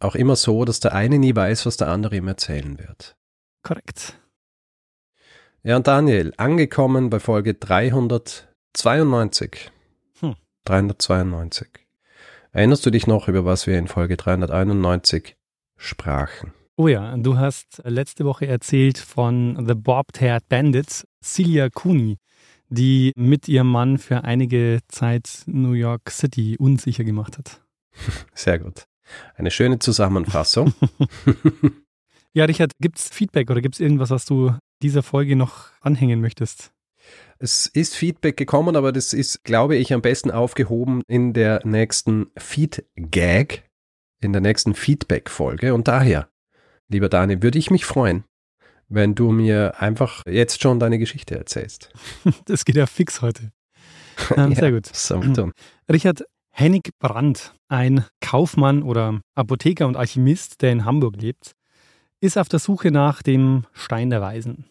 auch immer so, dass der eine nie weiß, was der andere ihm erzählen wird. Korrekt. Ja, und Daniel, angekommen bei Folge 392. Hm. 392. Erinnerst du dich noch, über was wir in Folge 391 sprachen? Oh ja, du hast letzte Woche erzählt von The Bob-Haired Bandits, Celia Cooney, die mit ihrem Mann für einige Zeit New York City unsicher gemacht hat. Sehr gut. Eine schöne Zusammenfassung. ja, Richard, gibt es Feedback oder gibt es irgendwas, was du dieser Folge noch anhängen möchtest? Es ist Feedback gekommen, aber das ist, glaube ich, am besten aufgehoben in der nächsten Feed-Gag, in der nächsten Feedback-Folge. Und daher, lieber Dani, würde ich mich freuen, wenn du mir einfach jetzt schon deine Geschichte erzählst. Das geht ja fix heute. Ja, sehr gut. So, Richard, Hennig Brandt, ein Kaufmann oder Apotheker und Alchemist, der in Hamburg lebt, ist auf der Suche nach dem Stein der Weisen.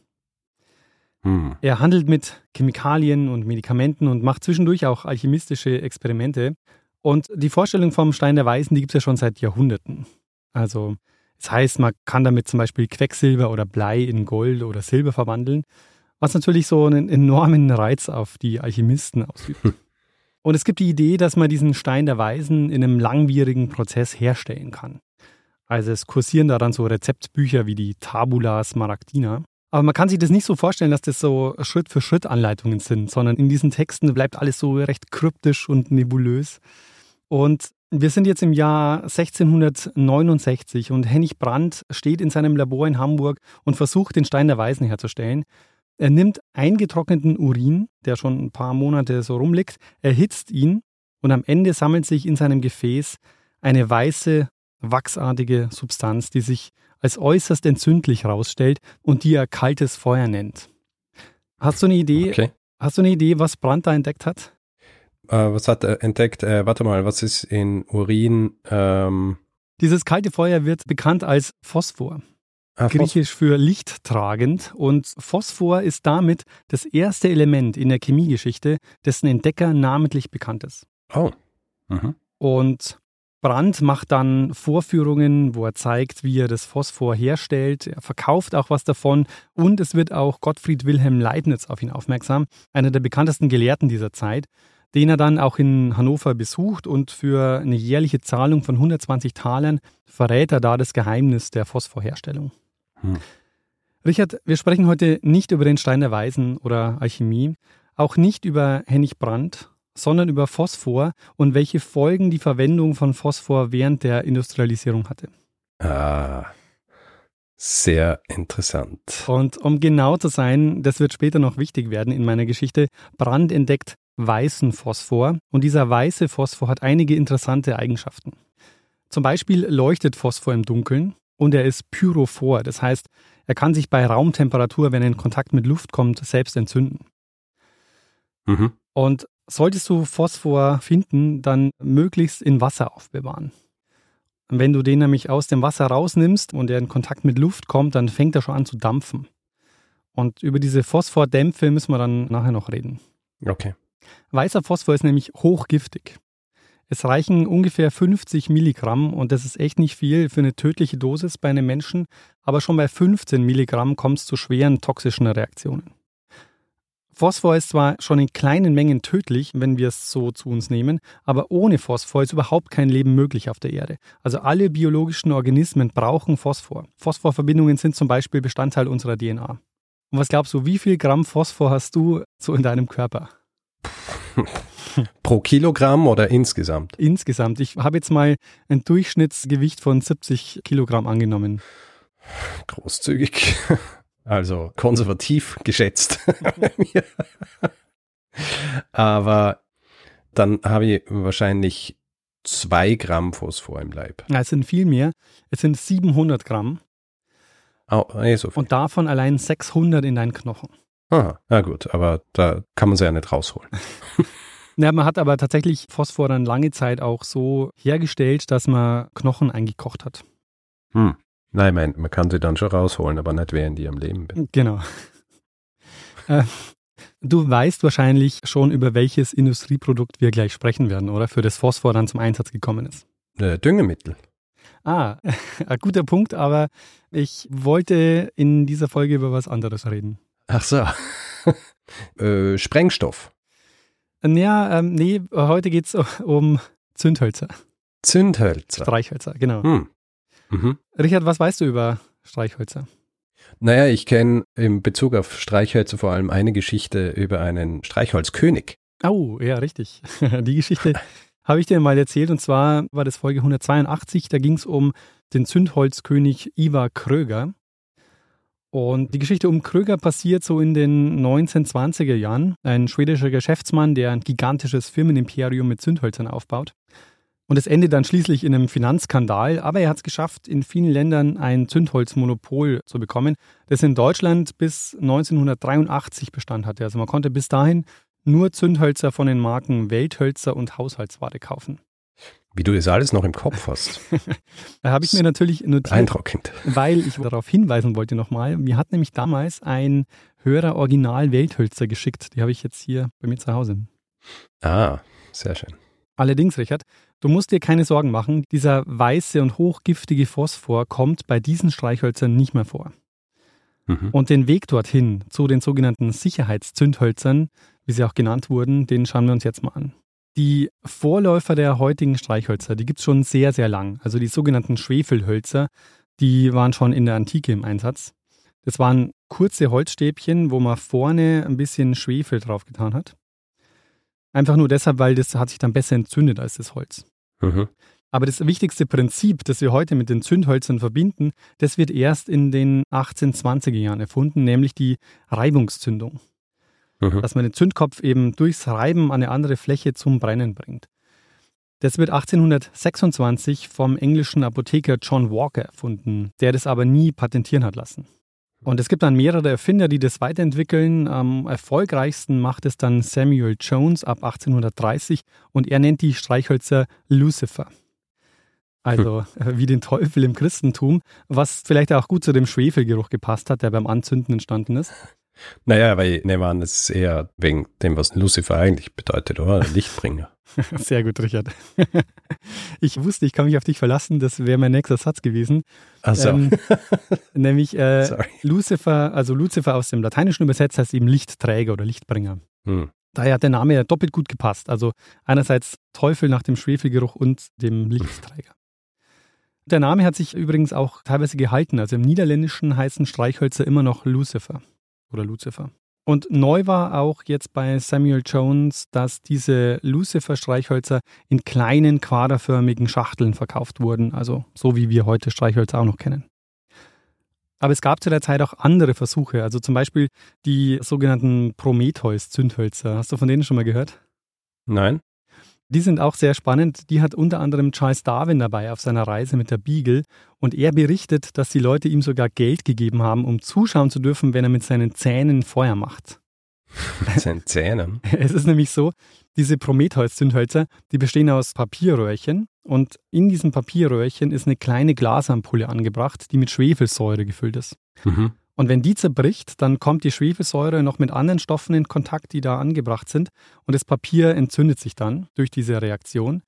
Hm. Er handelt mit Chemikalien und Medikamenten und macht zwischendurch auch alchemistische Experimente. Und die Vorstellung vom Stein der Weisen, die gibt es ja schon seit Jahrhunderten. Also, das heißt, man kann damit zum Beispiel Quecksilber oder Blei in Gold oder Silber verwandeln, was natürlich so einen enormen Reiz auf die Alchemisten ausübt. Und es gibt die Idee, dass man diesen Stein der Weisen in einem langwierigen Prozess herstellen kann. Also es kursieren daran so Rezeptbücher wie die Tabula Smaragdina. Aber man kann sich das nicht so vorstellen, dass das so Schritt für Schritt Anleitungen sind, sondern in diesen Texten bleibt alles so recht kryptisch und nebulös. Und wir sind jetzt im Jahr 1669 und Hennig Brandt steht in seinem Labor in Hamburg und versucht, den Stein der Weisen herzustellen. Er nimmt eingetrockneten Urin, der schon ein paar Monate so rumliegt, erhitzt ihn und am Ende sammelt sich in seinem Gefäß eine weiße, wachsartige Substanz, die sich als äußerst entzündlich herausstellt und die er kaltes Feuer nennt. Hast du eine Idee? Okay. Hast du eine Idee, was Brandt da entdeckt hat? Äh, was hat er entdeckt? Äh, warte mal, was ist in Urin? Ähm Dieses kalte Feuer wird bekannt als Phosphor. Ah, Griechisch für lichttragend und Phosphor ist damit das erste Element in der Chemiegeschichte, dessen Entdecker namentlich bekannt ist. Oh. Mhm. Und Brandt macht dann Vorführungen, wo er zeigt, wie er das Phosphor herstellt. Er verkauft auch was davon und es wird auch Gottfried Wilhelm Leibniz auf ihn aufmerksam, einer der bekanntesten Gelehrten dieser Zeit, den er dann auch in Hannover besucht und für eine jährliche Zahlung von 120 Talern verrät er da das Geheimnis der Phosphorherstellung. Hm. Richard, wir sprechen heute nicht über den Stein der Weisen oder Alchemie, auch nicht über Hennig Brandt, sondern über Phosphor und welche Folgen die Verwendung von Phosphor während der Industrialisierung hatte. Ah, sehr interessant. Und um genau zu sein, das wird später noch wichtig werden in meiner Geschichte, Brandt entdeckt weißen Phosphor und dieser weiße Phosphor hat einige interessante Eigenschaften. Zum Beispiel leuchtet Phosphor im Dunkeln und er ist pyrophor. Das heißt, er kann sich bei Raumtemperatur, wenn er in Kontakt mit Luft kommt, selbst entzünden. Mhm. Und solltest du Phosphor finden, dann möglichst in Wasser aufbewahren. Wenn du den nämlich aus dem Wasser rausnimmst und er in Kontakt mit Luft kommt, dann fängt er schon an zu dampfen. Und über diese Phosphordämpfe müssen wir dann nachher noch reden. Okay. Weißer Phosphor ist nämlich hochgiftig. Es reichen ungefähr 50 Milligramm und das ist echt nicht viel für eine tödliche Dosis bei einem Menschen, aber schon bei 15 Milligramm kommt es zu schweren toxischen Reaktionen. Phosphor ist zwar schon in kleinen Mengen tödlich, wenn wir es so zu uns nehmen, aber ohne Phosphor ist überhaupt kein Leben möglich auf der Erde. Also alle biologischen Organismen brauchen Phosphor. Phosphorverbindungen sind zum Beispiel Bestandteil unserer DNA. Und was glaubst du, wie viel Gramm Phosphor hast du so in deinem Körper? Pro Kilogramm oder insgesamt? Insgesamt. Ich habe jetzt mal ein Durchschnittsgewicht von 70 Kilogramm angenommen. Großzügig. Also konservativ geschätzt. Aber dann habe ich wahrscheinlich zwei Gramm Phosphor im Leib. Ja, es sind viel mehr. Es sind 700 Gramm. Oh, eh so. Und davon allein 600 in deinen Knochen. Aha, na gut, aber da kann man sie ja nicht rausholen. ja, man hat aber tatsächlich Phosphor dann lange Zeit auch so hergestellt, dass man Knochen eingekocht hat. Hm. Nein, man, man kann sie dann schon rausholen, aber nicht während die am Leben bin. Genau. äh, du weißt wahrscheinlich schon, über welches Industrieprodukt wir gleich sprechen werden, oder? Für das Phosphor dann zum Einsatz gekommen ist. Äh, Düngemittel. Ah, ein guter Punkt, aber ich wollte in dieser Folge über was anderes reden. Ach so. äh, Sprengstoff. Ja, ähm, nee, heute geht es um Zündhölzer. Zündhölzer. Streichhölzer, genau. Hm. Mhm. Richard, was weißt du über Streichhölzer? Naja, ich kenne in Bezug auf Streichhölzer vor allem eine Geschichte über einen Streichholzkönig. Oh, ja, richtig. Die Geschichte habe ich dir mal erzählt und zwar war das Folge 182, da ging es um den Zündholzkönig Ivar Kröger. Und die Geschichte um Kröger passiert so in den 1920er Jahren. Ein schwedischer Geschäftsmann, der ein gigantisches Firmenimperium mit Zündhölzern aufbaut. Und es endet dann schließlich in einem Finanzskandal, aber er hat es geschafft, in vielen Ländern ein Zündholzmonopol zu bekommen, das in Deutschland bis 1983 Bestand hatte. Also man konnte bis dahin nur Zündhölzer von den Marken Welthölzer und Haushaltsware kaufen. Wie du das alles noch im Kopf hast. da habe ich mir natürlich notiert, Eindruckend. weil ich darauf hinweisen wollte nochmal. Mir hat nämlich damals ein Hörer Original Welthölzer geschickt. Die habe ich jetzt hier bei mir zu Hause. Ah, sehr schön. Allerdings, Richard, du musst dir keine Sorgen machen. Dieser weiße und hochgiftige Phosphor kommt bei diesen Streichhölzern nicht mehr vor. Mhm. Und den Weg dorthin zu den sogenannten Sicherheitszündhölzern, wie sie auch genannt wurden, den schauen wir uns jetzt mal an. Die Vorläufer der heutigen Streichhölzer, die gibt es schon sehr, sehr lang. Also die sogenannten Schwefelhölzer, die waren schon in der Antike im Einsatz. Das waren kurze Holzstäbchen, wo man vorne ein bisschen Schwefel drauf getan hat. Einfach nur deshalb, weil das hat sich dann besser entzündet als das Holz. Mhm. Aber das wichtigste Prinzip, das wir heute mit den Zündhölzern verbinden, das wird erst in den 1820er Jahren erfunden, nämlich die Reibungszündung. Mhm. Dass man den Zündkopf eben durchs Reiben an eine andere Fläche zum Brennen bringt. Das wird 1826 vom englischen Apotheker John Walker erfunden, der das aber nie patentieren hat lassen. Und es gibt dann mehrere Erfinder, die das weiterentwickeln. Am erfolgreichsten macht es dann Samuel Jones ab 1830 und er nennt die Streichhölzer Lucifer. Also hm. wie den Teufel im Christentum, was vielleicht auch gut zu dem Schwefelgeruch gepasst hat, der beim Anzünden entstanden ist. Naja, weil ich nehme an, es ist eher wegen dem, was Lucifer eigentlich bedeutet, oder? Lichtbringer. Sehr gut, Richard. Ich wusste, ich kann mich auf dich verlassen, das wäre mein nächster Satz gewesen. Ach so. Ähm, nämlich äh, Lucifer, also Lucifer aus dem Lateinischen übersetzt heißt eben Lichtträger oder Lichtbringer. Hm. Daher hat der Name ja doppelt gut gepasst. Also einerseits Teufel nach dem Schwefelgeruch und dem Lichtträger. Der Name hat sich übrigens auch teilweise gehalten. Also im Niederländischen heißen Streichhölzer immer noch Lucifer oder Lucifer. Und neu war auch jetzt bei Samuel Jones, dass diese Lucifer-Streichhölzer in kleinen quaderförmigen Schachteln verkauft wurden, also so wie wir heute Streichhölzer auch noch kennen. Aber es gab zu der Zeit auch andere Versuche, also zum Beispiel die sogenannten Prometheus-Zündhölzer. Hast du von denen schon mal gehört? Nein. Die sind auch sehr spannend. Die hat unter anderem Charles Darwin dabei auf seiner Reise mit der Beagle. Und er berichtet, dass die Leute ihm sogar Geld gegeben haben, um zuschauen zu dürfen, wenn er mit seinen Zähnen Feuer macht. Mit seinen Zähnen? Es ist nämlich so, diese Prometheus-Zündhölzer, die bestehen aus Papierröhrchen. Und in diesem Papierröhrchen ist eine kleine Glasampulle angebracht, die mit Schwefelsäure gefüllt ist. Mhm. Und wenn die zerbricht, dann kommt die Schwefelsäure noch mit anderen Stoffen in Kontakt, die da angebracht sind. Und das Papier entzündet sich dann durch diese Reaktion.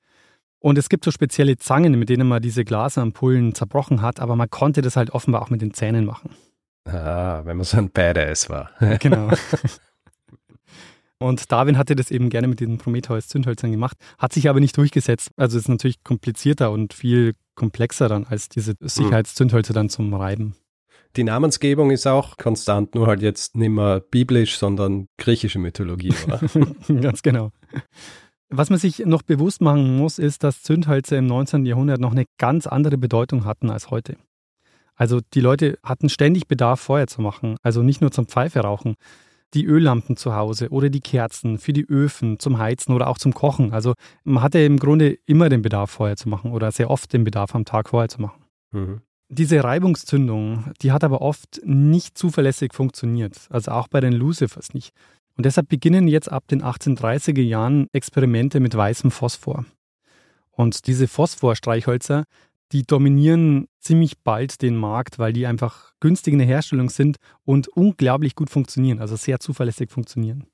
Und es gibt so spezielle Zangen, mit denen man diese Glasampullen zerbrochen hat, aber man konnte das halt offenbar auch mit den Zähnen machen. Ah, wenn man so ein Badass war. genau. Und Darwin hatte das eben gerne mit diesen Prometheus-Zündhölzern gemacht, hat sich aber nicht durchgesetzt. Also ist natürlich komplizierter und viel komplexer dann als diese hm. Sicherheitszündhölzer dann zum Reiben. Die Namensgebung ist auch konstant, nur halt jetzt nicht mehr biblisch, sondern griechische Mythologie, oder? Ganz genau. Was man sich noch bewusst machen muss, ist, dass Zündhölzer im 19. Jahrhundert noch eine ganz andere Bedeutung hatten als heute. Also die Leute hatten ständig Bedarf, Feuer zu machen, also nicht nur zum Pfeife rauchen. Die Öllampen zu Hause oder die Kerzen für die Öfen zum Heizen oder auch zum Kochen. Also man hatte im Grunde immer den Bedarf, Feuer zu machen oder sehr oft den Bedarf am Tag Feuer zu machen. Mhm. Diese Reibungszündung, die hat aber oft nicht zuverlässig funktioniert, also auch bei den Lucifers nicht. Und deshalb beginnen jetzt ab den 1830er Jahren Experimente mit weißem Phosphor. Und diese Phosphorstreichhölzer, die dominieren ziemlich bald den Markt, weil die einfach günstig in der Herstellung sind und unglaublich gut funktionieren, also sehr zuverlässig funktionieren.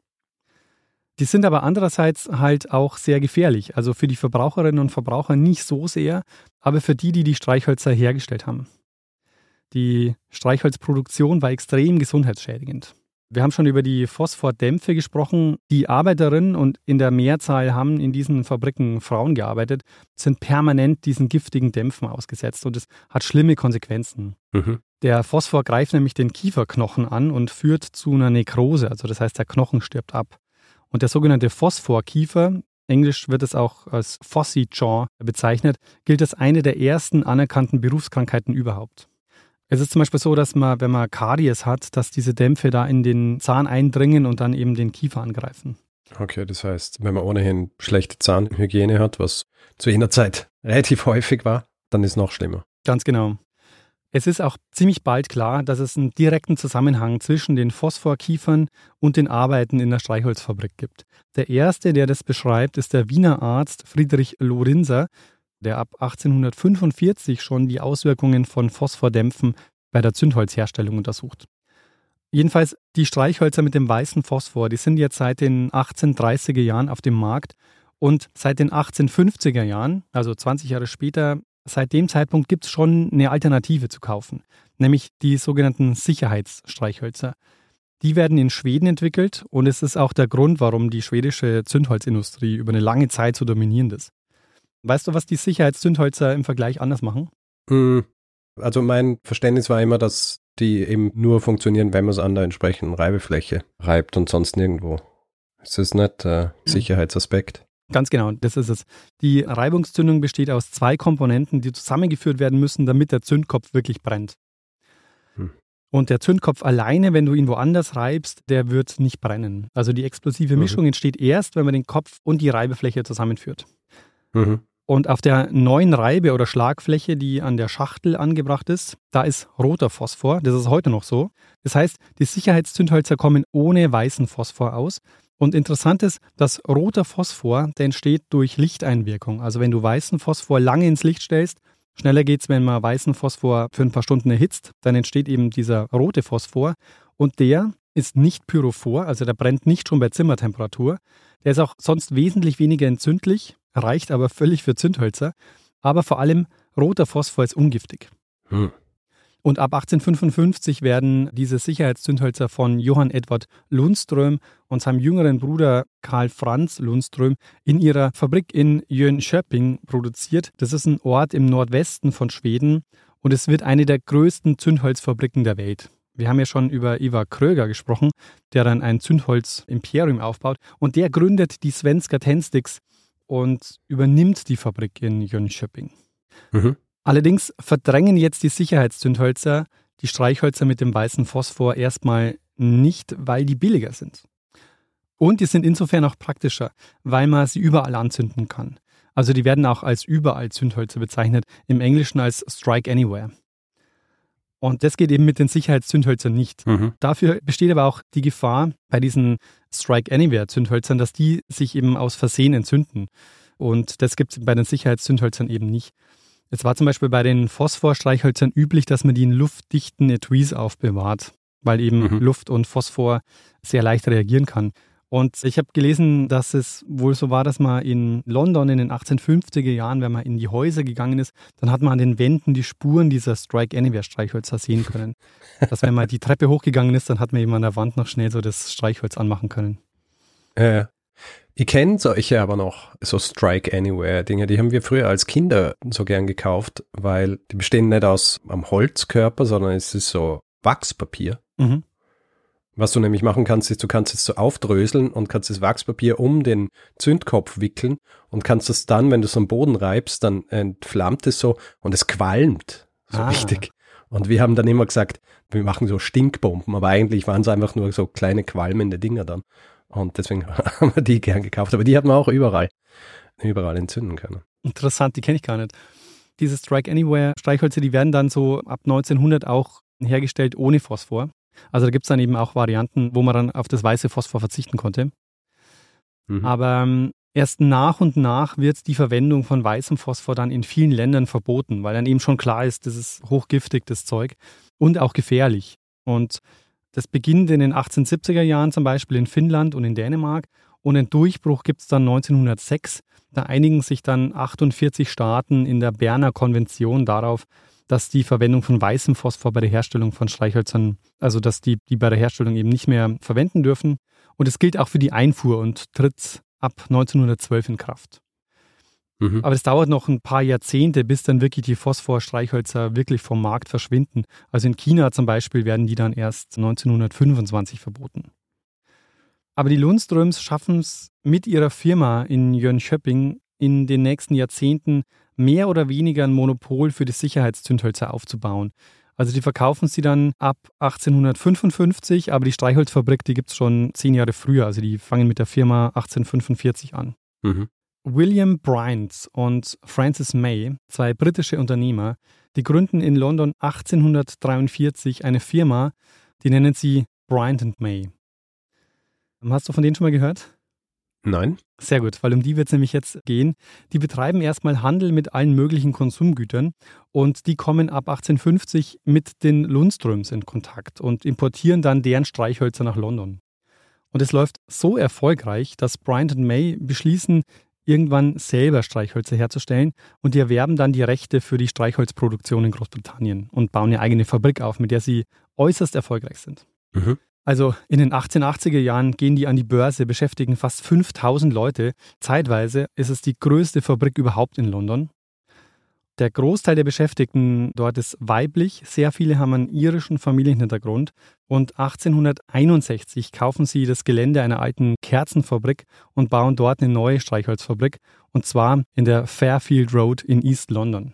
Die sind aber andererseits halt auch sehr gefährlich. Also für die Verbraucherinnen und Verbraucher nicht so sehr, aber für die, die die Streichhölzer hergestellt haben. Die Streichholzproduktion war extrem gesundheitsschädigend. Wir haben schon über die Phosphordämpfe gesprochen. Die Arbeiterinnen und in der Mehrzahl haben in diesen Fabriken Frauen gearbeitet, sind permanent diesen giftigen Dämpfen ausgesetzt und es hat schlimme Konsequenzen. Mhm. Der Phosphor greift nämlich den Kieferknochen an und führt zu einer Nekrose, also das heißt, der Knochen stirbt ab. Und der sogenannte Phosphorkiefer, englisch wird es auch als Fossy Jaw bezeichnet, gilt als eine der ersten anerkannten Berufskrankheiten überhaupt. Es ist zum Beispiel so, dass man, wenn man Karies hat, dass diese Dämpfe da in den Zahn eindringen und dann eben den Kiefer angreifen. Okay, das heißt, wenn man ohnehin schlechte Zahnhygiene hat, was zu jener Zeit relativ häufig war, dann ist es noch schlimmer. Ganz genau. Es ist auch ziemlich bald klar, dass es einen direkten Zusammenhang zwischen den Phosphorkiefern und den Arbeiten in der Streichholzfabrik gibt. Der erste, der das beschreibt, ist der Wiener Arzt Friedrich Lorinser, der ab 1845 schon die Auswirkungen von Phosphordämpfen bei der Zündholzherstellung untersucht. Jedenfalls die Streichhölzer mit dem weißen Phosphor, die sind jetzt seit den 1830er Jahren auf dem Markt und seit den 1850er Jahren, also 20 Jahre später, seit dem Zeitpunkt gibt es schon eine Alternative zu kaufen, nämlich die sogenannten Sicherheitsstreichhölzer. Die werden in Schweden entwickelt und es ist auch der Grund, warum die schwedische Zündholzindustrie über eine lange Zeit so dominierend ist. Weißt du, was die Sicherheitszündhölzer im Vergleich anders machen? Hm, also mein Verständnis war immer, dass die eben nur funktionieren, wenn man es an der entsprechenden Reibefläche reibt und sonst nirgendwo. Ist das nicht der äh, Sicherheitsaspekt? Ganz genau, das ist es. Die Reibungszündung besteht aus zwei Komponenten, die zusammengeführt werden müssen, damit der Zündkopf wirklich brennt. Hm. Und der Zündkopf alleine, wenn du ihn woanders reibst, der wird nicht brennen. Also die explosive mhm. Mischung entsteht erst, wenn man den Kopf und die Reibefläche zusammenführt. Mhm. Und auf der neuen Reibe- oder Schlagfläche, die an der Schachtel angebracht ist, da ist roter Phosphor. Das ist heute noch so. Das heißt, die Sicherheitszündhölzer kommen ohne weißen Phosphor aus und interessant ist, dass roter Phosphor, der entsteht durch Lichteinwirkung. Also wenn du weißen Phosphor lange ins Licht stellst, schneller geht es, wenn man weißen Phosphor für ein paar Stunden erhitzt, dann entsteht eben dieser rote Phosphor und der ist nicht pyrophor, also der brennt nicht schon bei Zimmertemperatur. Der ist auch sonst wesentlich weniger entzündlich, reicht aber völlig für Zündhölzer. Aber vor allem roter Phosphor ist ungiftig. Hm. Und ab 1855 werden diese Sicherheitszündhölzer von Johann Edward Lundström und seinem jüngeren Bruder Karl Franz Lundström in ihrer Fabrik in Jönköping produziert. Das ist ein Ort im Nordwesten von Schweden und es wird eine der größten Zündholzfabriken der Welt. Wir haben ja schon über Ivar Kröger gesprochen, der dann ein Zündholz-Imperium aufbaut und der gründet die Svenska Tändsticks und übernimmt die Fabrik in Jönköping. Mhm. Allerdings verdrängen jetzt die Sicherheitszündhölzer die Streichhölzer mit dem weißen Phosphor erstmal nicht, weil die billiger sind. Und die sind insofern auch praktischer, weil man sie überall anzünden kann. Also die werden auch als überall Zündhölzer bezeichnet, im Englischen als Strike Anywhere. Und das geht eben mit den Sicherheitszündhölzern nicht. Mhm. Dafür besteht aber auch die Gefahr bei diesen Strike Anywhere Zündhölzern, dass die sich eben aus Versehen entzünden. Und das gibt es bei den Sicherheitszündhölzern eben nicht. Es war zum Beispiel bei den Phosphorstreichhölzern üblich, dass man die in luftdichten Etuis aufbewahrt, weil eben mhm. Luft und Phosphor sehr leicht reagieren kann. Und ich habe gelesen, dass es wohl so war, dass man in London in den 1850er Jahren, wenn man in die Häuser gegangen ist, dann hat man an den Wänden die Spuren dieser Strike Anywhere Streichhölzer sehen können. dass wenn man die Treppe hochgegangen ist, dann hat man eben an der Wand noch schnell so das Streichholz anmachen können. Äh, ich kenne solche aber noch, so Strike Anywhere Dinge, die haben wir früher als Kinder so gern gekauft, weil die bestehen nicht aus am Holzkörper, sondern es ist so Wachspapier. Mhm. Was du nämlich machen kannst, ist, du kannst es so aufdröseln und kannst das Wachspapier um den Zündkopf wickeln und kannst es dann, wenn du es am Boden reibst, dann entflammt es so und es qualmt. So ah. richtig. Und wir haben dann immer gesagt, wir machen so Stinkbomben, aber eigentlich waren es einfach nur so kleine qualmende Dinger dann. Und deswegen haben wir die gern gekauft. Aber die hat man auch überall, überall entzünden können. Interessant, die kenne ich gar nicht. diese Strike Anywhere Streichhölzer, die werden dann so ab 1900 auch hergestellt ohne Phosphor. Also da gibt es dann eben auch Varianten, wo man dann auf das weiße Phosphor verzichten konnte. Mhm. Aber ähm, erst nach und nach wird die Verwendung von weißem Phosphor dann in vielen Ländern verboten, weil dann eben schon klar ist, das ist hochgiftig, das Zeug, und auch gefährlich. Und das beginnt in den 1870er Jahren zum Beispiel in Finnland und in Dänemark und einen Durchbruch gibt es dann 1906. Da einigen sich dann 48 Staaten in der Berner Konvention darauf, dass die Verwendung von weißem Phosphor bei der Herstellung von Streichhölzern, also dass die die bei der Herstellung eben nicht mehr verwenden dürfen. Und es gilt auch für die Einfuhr und tritt ab 1912 in Kraft. Mhm. Aber es dauert noch ein paar Jahrzehnte, bis dann wirklich die Phosphor-Streichhölzer wirklich vom Markt verschwinden. Also in China zum Beispiel werden die dann erst 1925 verboten. Aber die Lundströms schaffen es mit ihrer Firma in Jönköping in den nächsten Jahrzehnten mehr oder weniger ein Monopol für die Sicherheitszündhölzer aufzubauen. Also die verkaufen sie dann ab 1855, aber die Streichholzfabrik, die gibt es schon zehn Jahre früher. Also die fangen mit der Firma 1845 an. Mhm. William Bryant und Francis May, zwei britische Unternehmer, die gründen in London 1843 eine Firma, die nennen sie Bryant May. Hast du von denen schon mal gehört? Nein. Sehr gut, weil um die wird es nämlich jetzt gehen. Die betreiben erstmal Handel mit allen möglichen Konsumgütern und die kommen ab 1850 mit den Lundströms in Kontakt und importieren dann deren Streichhölzer nach London. Und es läuft so erfolgreich, dass Bryant und May beschließen, irgendwann selber Streichhölzer herzustellen und die erwerben dann die Rechte für die Streichholzproduktion in Großbritannien und bauen eine eigene Fabrik auf, mit der sie äußerst erfolgreich sind. Mhm. Also in den 1880er Jahren gehen die an die Börse, beschäftigen fast 5000 Leute. Zeitweise ist es die größte Fabrik überhaupt in London. Der Großteil der Beschäftigten dort ist weiblich, sehr viele haben einen irischen Familienhintergrund und 1861 kaufen sie das Gelände einer alten Kerzenfabrik und bauen dort eine neue Streichholzfabrik und zwar in der Fairfield Road in East London.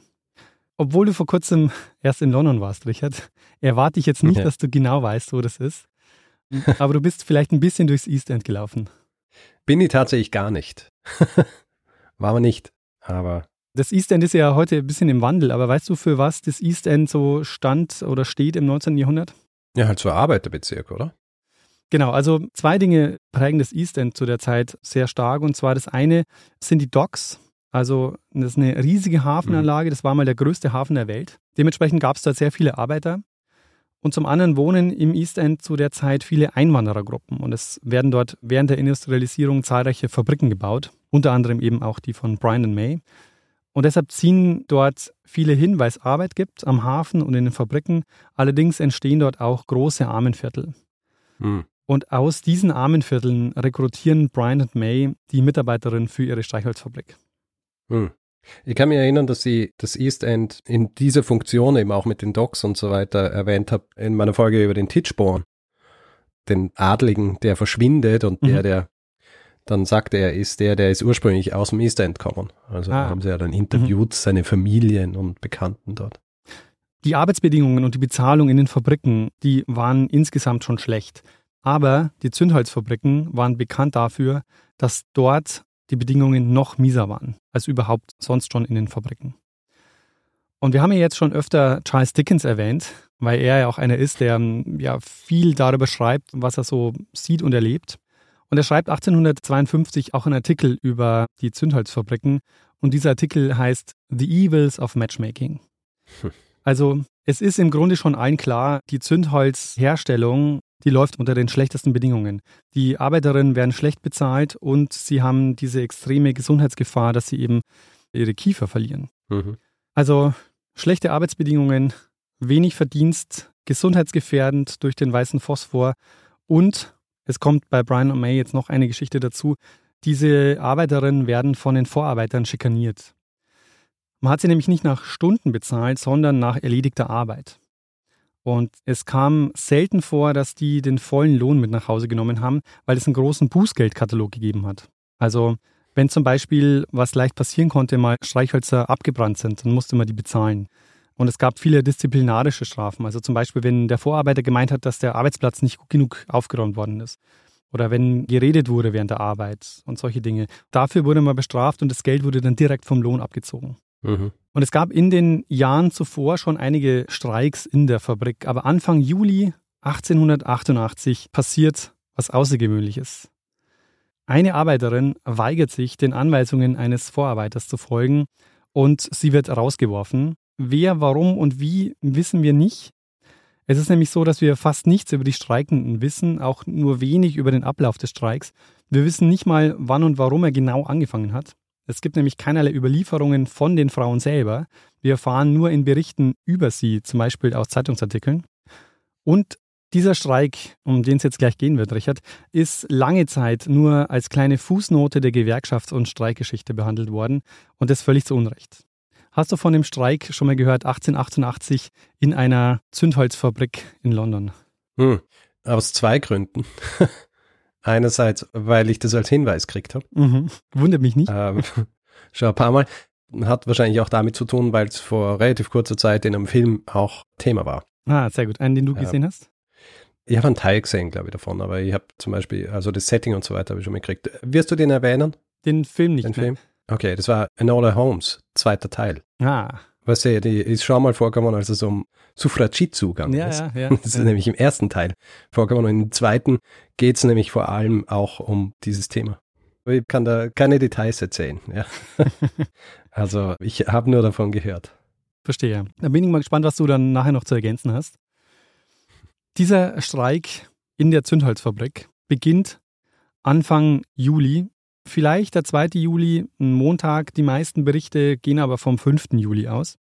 Obwohl du vor kurzem erst in London warst, Richard, erwarte ich jetzt nicht, ja. dass du genau weißt, wo das ist. Aber du bist vielleicht ein bisschen durchs East End gelaufen. Bin ich tatsächlich gar nicht. War man nicht, aber. Das East End ist ja heute ein bisschen im Wandel, aber weißt du, für was das East End so stand oder steht im 19. Jahrhundert? Ja, halt so Arbeiterbezirk, oder? Genau, also zwei Dinge prägen das East End zu der Zeit sehr stark. Und zwar das eine sind die Docks. Also das ist eine riesige Hafenanlage, das war mal der größte Hafen der Welt. Dementsprechend gab es dort sehr viele Arbeiter. Und zum anderen wohnen im East End zu der Zeit viele Einwanderergruppen und es werden dort während der Industrialisierung zahlreiche Fabriken gebaut, unter anderem eben auch die von Brian May. Und deshalb ziehen dort viele hin, weil es Arbeit gibt am Hafen und in den Fabriken. Allerdings entstehen dort auch große Armenviertel. Hm. Und aus diesen Armenvierteln rekrutieren Brian und May die Mitarbeiterin für ihre Streichholzfabrik. Hm. Ich kann mich erinnern, dass ich das East End in dieser Funktion eben auch mit den Docks und so weiter erwähnt habe in meiner Folge über den Titchborn. Den Adligen, der verschwindet und mhm. der, der dann sagt, er ist der, der ist ursprünglich aus dem East End gekommen. Also ah. haben sie ja dann interviewt, mhm. seine Familien und Bekannten dort. Die Arbeitsbedingungen und die Bezahlung in den Fabriken, die waren insgesamt schon schlecht. Aber die Zündholzfabriken waren bekannt dafür, dass dort die Bedingungen noch mieser waren als überhaupt sonst schon in den Fabriken. Und wir haben ja jetzt schon öfter Charles Dickens erwähnt, weil er ja auch einer ist, der ja viel darüber schreibt, was er so sieht und erlebt. Und er schreibt 1852 auch einen Artikel über die Zündholzfabriken. Und dieser Artikel heißt The Evils of Matchmaking. Hm. Also es ist im Grunde schon allen klar, die Zündholzherstellung die läuft unter den schlechtesten Bedingungen. Die Arbeiterinnen werden schlecht bezahlt und sie haben diese extreme Gesundheitsgefahr, dass sie eben ihre Kiefer verlieren. Mhm. Also schlechte Arbeitsbedingungen, wenig Verdienst, gesundheitsgefährdend durch den weißen Phosphor und es kommt bei Brian und May jetzt noch eine Geschichte dazu. Diese Arbeiterinnen werden von den Vorarbeitern schikaniert. Man hat sie nämlich nicht nach Stunden bezahlt, sondern nach erledigter Arbeit. Und es kam selten vor, dass die den vollen Lohn mit nach Hause genommen haben, weil es einen großen Bußgeldkatalog gegeben hat. Also wenn zum Beispiel, was leicht passieren konnte, mal Streichhölzer abgebrannt sind, dann musste man die bezahlen. Und es gab viele disziplinarische Strafen. Also zum Beispiel, wenn der Vorarbeiter gemeint hat, dass der Arbeitsplatz nicht gut genug aufgeräumt worden ist. Oder wenn geredet wurde während der Arbeit und solche Dinge. Dafür wurde man bestraft und das Geld wurde dann direkt vom Lohn abgezogen. Mhm. Und es gab in den Jahren zuvor schon einige Streiks in der Fabrik, aber Anfang Juli 1888 passiert was Außergewöhnliches. Eine Arbeiterin weigert sich, den Anweisungen eines Vorarbeiters zu folgen und sie wird rausgeworfen. Wer, warum und wie, wissen wir nicht. Es ist nämlich so, dass wir fast nichts über die Streikenden wissen, auch nur wenig über den Ablauf des Streiks. Wir wissen nicht mal, wann und warum er genau angefangen hat. Es gibt nämlich keinerlei Überlieferungen von den Frauen selber. Wir erfahren nur in Berichten über sie, zum Beispiel aus Zeitungsartikeln. Und dieser Streik, um den es jetzt gleich gehen wird, Richard, ist lange Zeit nur als kleine Fußnote der Gewerkschafts- und Streikgeschichte behandelt worden und das völlig zu Unrecht. Hast du von dem Streik schon mal gehört, 1888 in einer Zündholzfabrik in London? Hm, aus zwei Gründen. Einerseits, weil ich das als Hinweis gekriegt habe. Mhm. Wundert mich nicht. Ähm, schon ein paar Mal. Hat wahrscheinlich auch damit zu tun, weil es vor relativ kurzer Zeit in einem Film auch Thema war. Ah, sehr gut. Einen, den du gesehen hast? Ich habe einen Teil gesehen, glaube ich, davon, aber ich habe zum Beispiel, also das Setting und so weiter habe ich schon mitgekriegt. Wirst du den erwähnen? Den Film nicht. Den Film? Okay, das war Enola Holmes, zweiter Teil. Ah. Weißt du, die ist schon mal vorgekommen, als es um Suffragitsu gegangen ja, ist. Ja, ja, das ist ja. nämlich im ersten Teil vorgekommen und im zweiten geht es nämlich vor allem auch um dieses Thema. Ich kann da keine Details erzählen. Ja. also ich habe nur davon gehört. Verstehe. Da bin ich mal gespannt, was du dann nachher noch zu ergänzen hast. Dieser Streik in der Zündholzfabrik beginnt Anfang Juli. Vielleicht der 2. Juli, ein Montag. Die meisten Berichte gehen aber vom 5. Juli aus.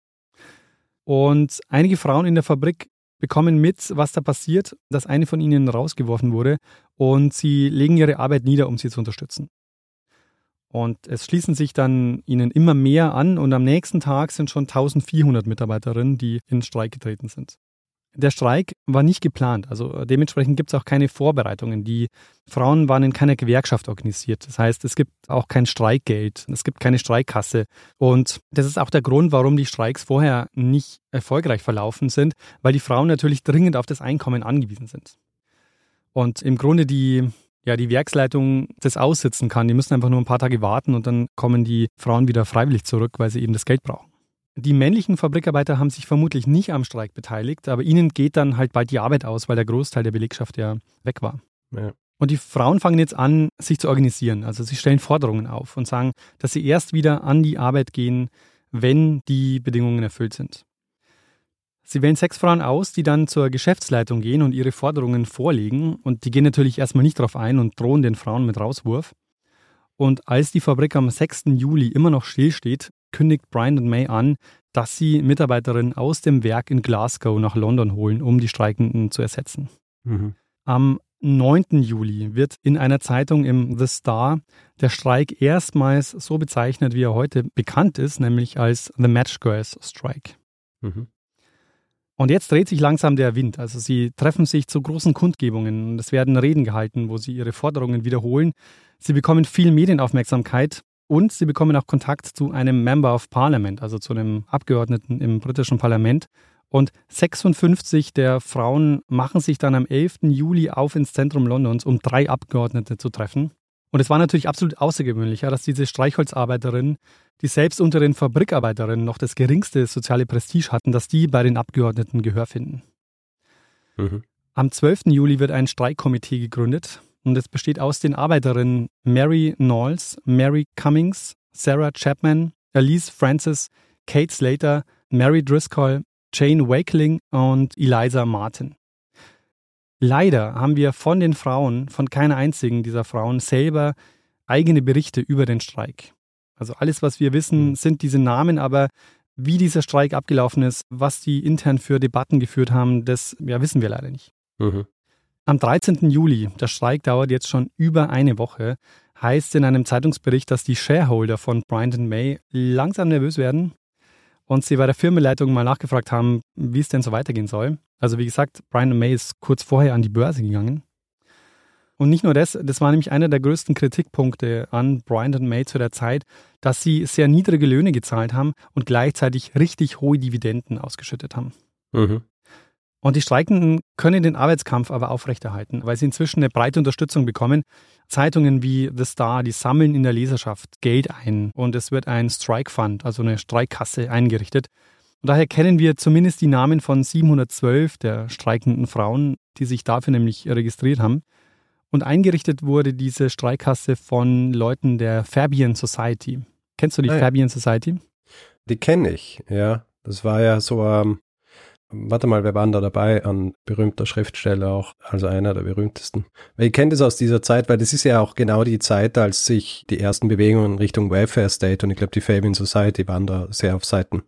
Und einige Frauen in der Fabrik bekommen mit, was da passiert, dass eine von ihnen rausgeworfen wurde und sie legen ihre Arbeit nieder, um sie zu unterstützen. Und es schließen sich dann ihnen immer mehr an und am nächsten Tag sind schon 1400 Mitarbeiterinnen, die in Streik getreten sind. Der Streik war nicht geplant, also dementsprechend gibt es auch keine Vorbereitungen. Die Frauen waren in keiner Gewerkschaft organisiert. Das heißt, es gibt auch kein Streikgeld, es gibt keine Streikkasse. Und das ist auch der Grund, warum die Streiks vorher nicht erfolgreich verlaufen sind, weil die Frauen natürlich dringend auf das Einkommen angewiesen sind. Und im Grunde die, ja, die Werksleitung das aussitzen kann. Die müssen einfach nur ein paar Tage warten und dann kommen die Frauen wieder freiwillig zurück, weil sie eben das Geld brauchen. Die männlichen Fabrikarbeiter haben sich vermutlich nicht am Streik beteiligt, aber ihnen geht dann halt bald die Arbeit aus, weil der Großteil der Belegschaft ja weg war. Ja. Und die Frauen fangen jetzt an, sich zu organisieren. Also sie stellen Forderungen auf und sagen, dass sie erst wieder an die Arbeit gehen, wenn die Bedingungen erfüllt sind. Sie wählen sechs Frauen aus, die dann zur Geschäftsleitung gehen und ihre Forderungen vorlegen. Und die gehen natürlich erstmal nicht darauf ein und drohen den Frauen mit Rauswurf. Und als die Fabrik am 6. Juli immer noch stillsteht, kündigt Brian und May an, dass sie Mitarbeiterinnen aus dem Werk in Glasgow nach London holen, um die Streikenden zu ersetzen. Mhm. Am 9. Juli wird in einer Zeitung im The Star der Streik erstmals so bezeichnet, wie er heute bekannt ist, nämlich als The Match Girls Strike. Mhm. Und jetzt dreht sich langsam der Wind. Also sie treffen sich zu großen Kundgebungen und es werden Reden gehalten, wo sie ihre Forderungen wiederholen. Sie bekommen viel Medienaufmerksamkeit und sie bekommen auch Kontakt zu einem Member of Parliament, also zu einem Abgeordneten im britischen Parlament. Und 56 der Frauen machen sich dann am 11. Juli auf ins Zentrum Londons, um drei Abgeordnete zu treffen. Und es war natürlich absolut außergewöhnlich, dass diese Streichholzarbeiterinnen, die selbst unter den Fabrikarbeiterinnen noch das geringste soziale Prestige hatten, dass die bei den Abgeordneten Gehör finden. Mhm. Am 12. Juli wird ein Streikkomitee gegründet und es besteht aus den Arbeiterinnen Mary Knowles, Mary Cummings, Sarah Chapman, Elise Francis, Kate Slater, Mary Driscoll, Jane Wakeling und Eliza Martin. Leider haben wir von den Frauen, von keiner einzigen dieser Frauen selber eigene Berichte über den Streik. Also alles, was wir wissen, sind diese Namen, aber wie dieser Streik abgelaufen ist, was die intern für Debatten geführt haben, das ja, wissen wir leider nicht. Mhm. Am 13. Juli, der Streik dauert jetzt schon über eine Woche, heißt in einem Zeitungsbericht, dass die Shareholder von Bryant May langsam nervös werden und sie bei der Firmenleitung mal nachgefragt haben, wie es denn so weitergehen soll. Also wie gesagt, Brian May ist kurz vorher an die Börse gegangen. Und nicht nur das, das war nämlich einer der größten Kritikpunkte an Brian May zu der Zeit, dass sie sehr niedrige Löhne gezahlt haben und gleichzeitig richtig hohe Dividenden ausgeschüttet haben. Mhm. Und die Streikenden können den Arbeitskampf aber aufrechterhalten, weil sie inzwischen eine breite Unterstützung bekommen. Zeitungen wie The Star, die sammeln in der Leserschaft Geld ein und es wird ein Strike Fund, also eine Streikkasse eingerichtet. Und daher kennen wir zumindest die Namen von 712 der streikenden Frauen, die sich dafür nämlich registriert haben. Und eingerichtet wurde diese Streikkasse von Leuten der Fabian Society. Kennst du die ah, Fabian Society? Die kenne ich, ja. Das war ja so, ähm, warte mal, wer war da dabei? Ein berühmter Schriftsteller auch, also einer der berühmtesten. Weil ich kenne das aus dieser Zeit, weil das ist ja auch genau die Zeit, als sich die ersten Bewegungen Richtung Welfare State und ich glaube, die Fabian Society waren da sehr auf Seiten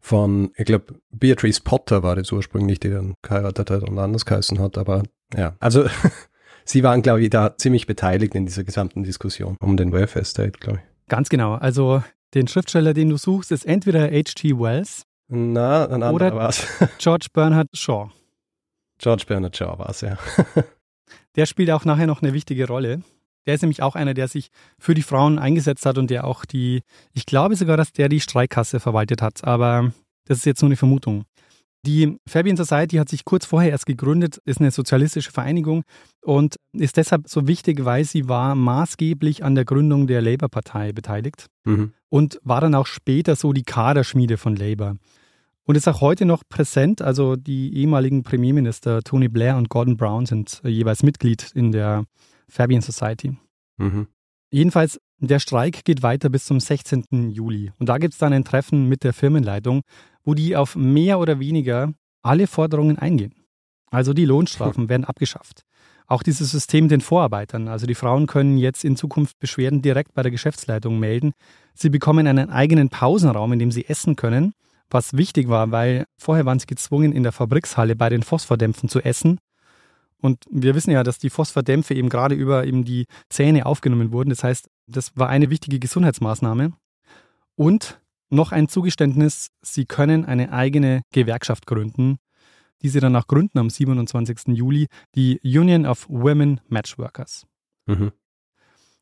von, ich glaube, Beatrice Potter war das ursprünglich, die dann geheiratet hat und anders geheißen hat, aber ja, also Sie waren, glaube ich, da ziemlich beteiligt in dieser gesamten Diskussion um den Welfare State, glaube ich. Ganz genau. Also den Schriftsteller, den du suchst, ist entweder H.G. Wells Na, ein oder war's. George Bernard Shaw. George Bernard Shaw war es, ja. der spielt auch nachher noch eine wichtige Rolle. Der ist nämlich auch einer, der sich für die Frauen eingesetzt hat und der auch die, ich glaube sogar, dass der die Streikkasse verwaltet hat, aber das ist jetzt nur eine Vermutung. Die Fabian Society hat sich kurz vorher erst gegründet, ist eine sozialistische Vereinigung und ist deshalb so wichtig, weil sie war maßgeblich an der Gründung der Labour-Partei beteiligt mhm. und war dann auch später so die Kaderschmiede von Labour. Und ist auch heute noch präsent. Also die ehemaligen Premierminister Tony Blair und Gordon Brown sind äh, jeweils Mitglied in der Fabian Society. Mhm. Jedenfalls, der Streik geht weiter bis zum 16. Juli. Und da gibt es dann ein Treffen mit der Firmenleitung wo die auf mehr oder weniger alle Forderungen eingehen. Also die Lohnstrafen werden abgeschafft. Auch dieses System den Vorarbeitern, also die Frauen können jetzt in Zukunft Beschwerden direkt bei der Geschäftsleitung melden. Sie bekommen einen eigenen Pausenraum, in dem sie essen können, was wichtig war, weil vorher waren sie gezwungen, in der Fabrikshalle bei den Phosphordämpfen zu essen. Und wir wissen ja, dass die Phosphordämpfe eben gerade über eben die Zähne aufgenommen wurden. Das heißt, das war eine wichtige Gesundheitsmaßnahme. Und noch ein Zugeständnis, Sie können eine eigene Gewerkschaft gründen, die Sie danach gründen am 27. Juli, die Union of Women Matchworkers. Mhm.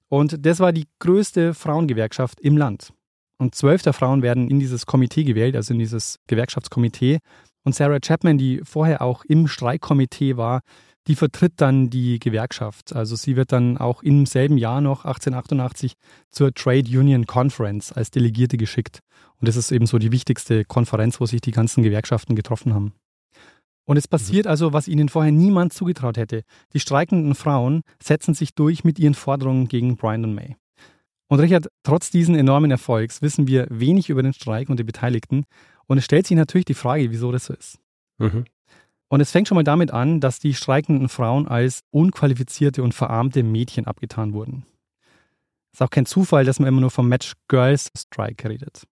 Und das war die größte Frauengewerkschaft im Land. Und zwölf der Frauen werden in dieses Komitee gewählt, also in dieses Gewerkschaftskomitee. Und Sarah Chapman, die vorher auch im Streikkomitee war, die vertritt dann die Gewerkschaft. Also sie wird dann auch im selben Jahr noch, 1888, zur Trade Union Conference als Delegierte geschickt. Und das ist eben so die wichtigste Konferenz, wo sich die ganzen Gewerkschaften getroffen haben. Und es passiert also, was ihnen vorher niemand zugetraut hätte. Die streikenden Frauen setzen sich durch mit ihren Forderungen gegen Brian und May. Und Richard, trotz diesen enormen Erfolgs wissen wir wenig über den Streik und die Beteiligten. Und es stellt sich natürlich die Frage, wieso das so ist. Mhm. Und es fängt schon mal damit an, dass die streikenden Frauen als unqualifizierte und verarmte Mädchen abgetan wurden. Ist auch kein Zufall, dass man immer nur vom Match Girls Strike redet.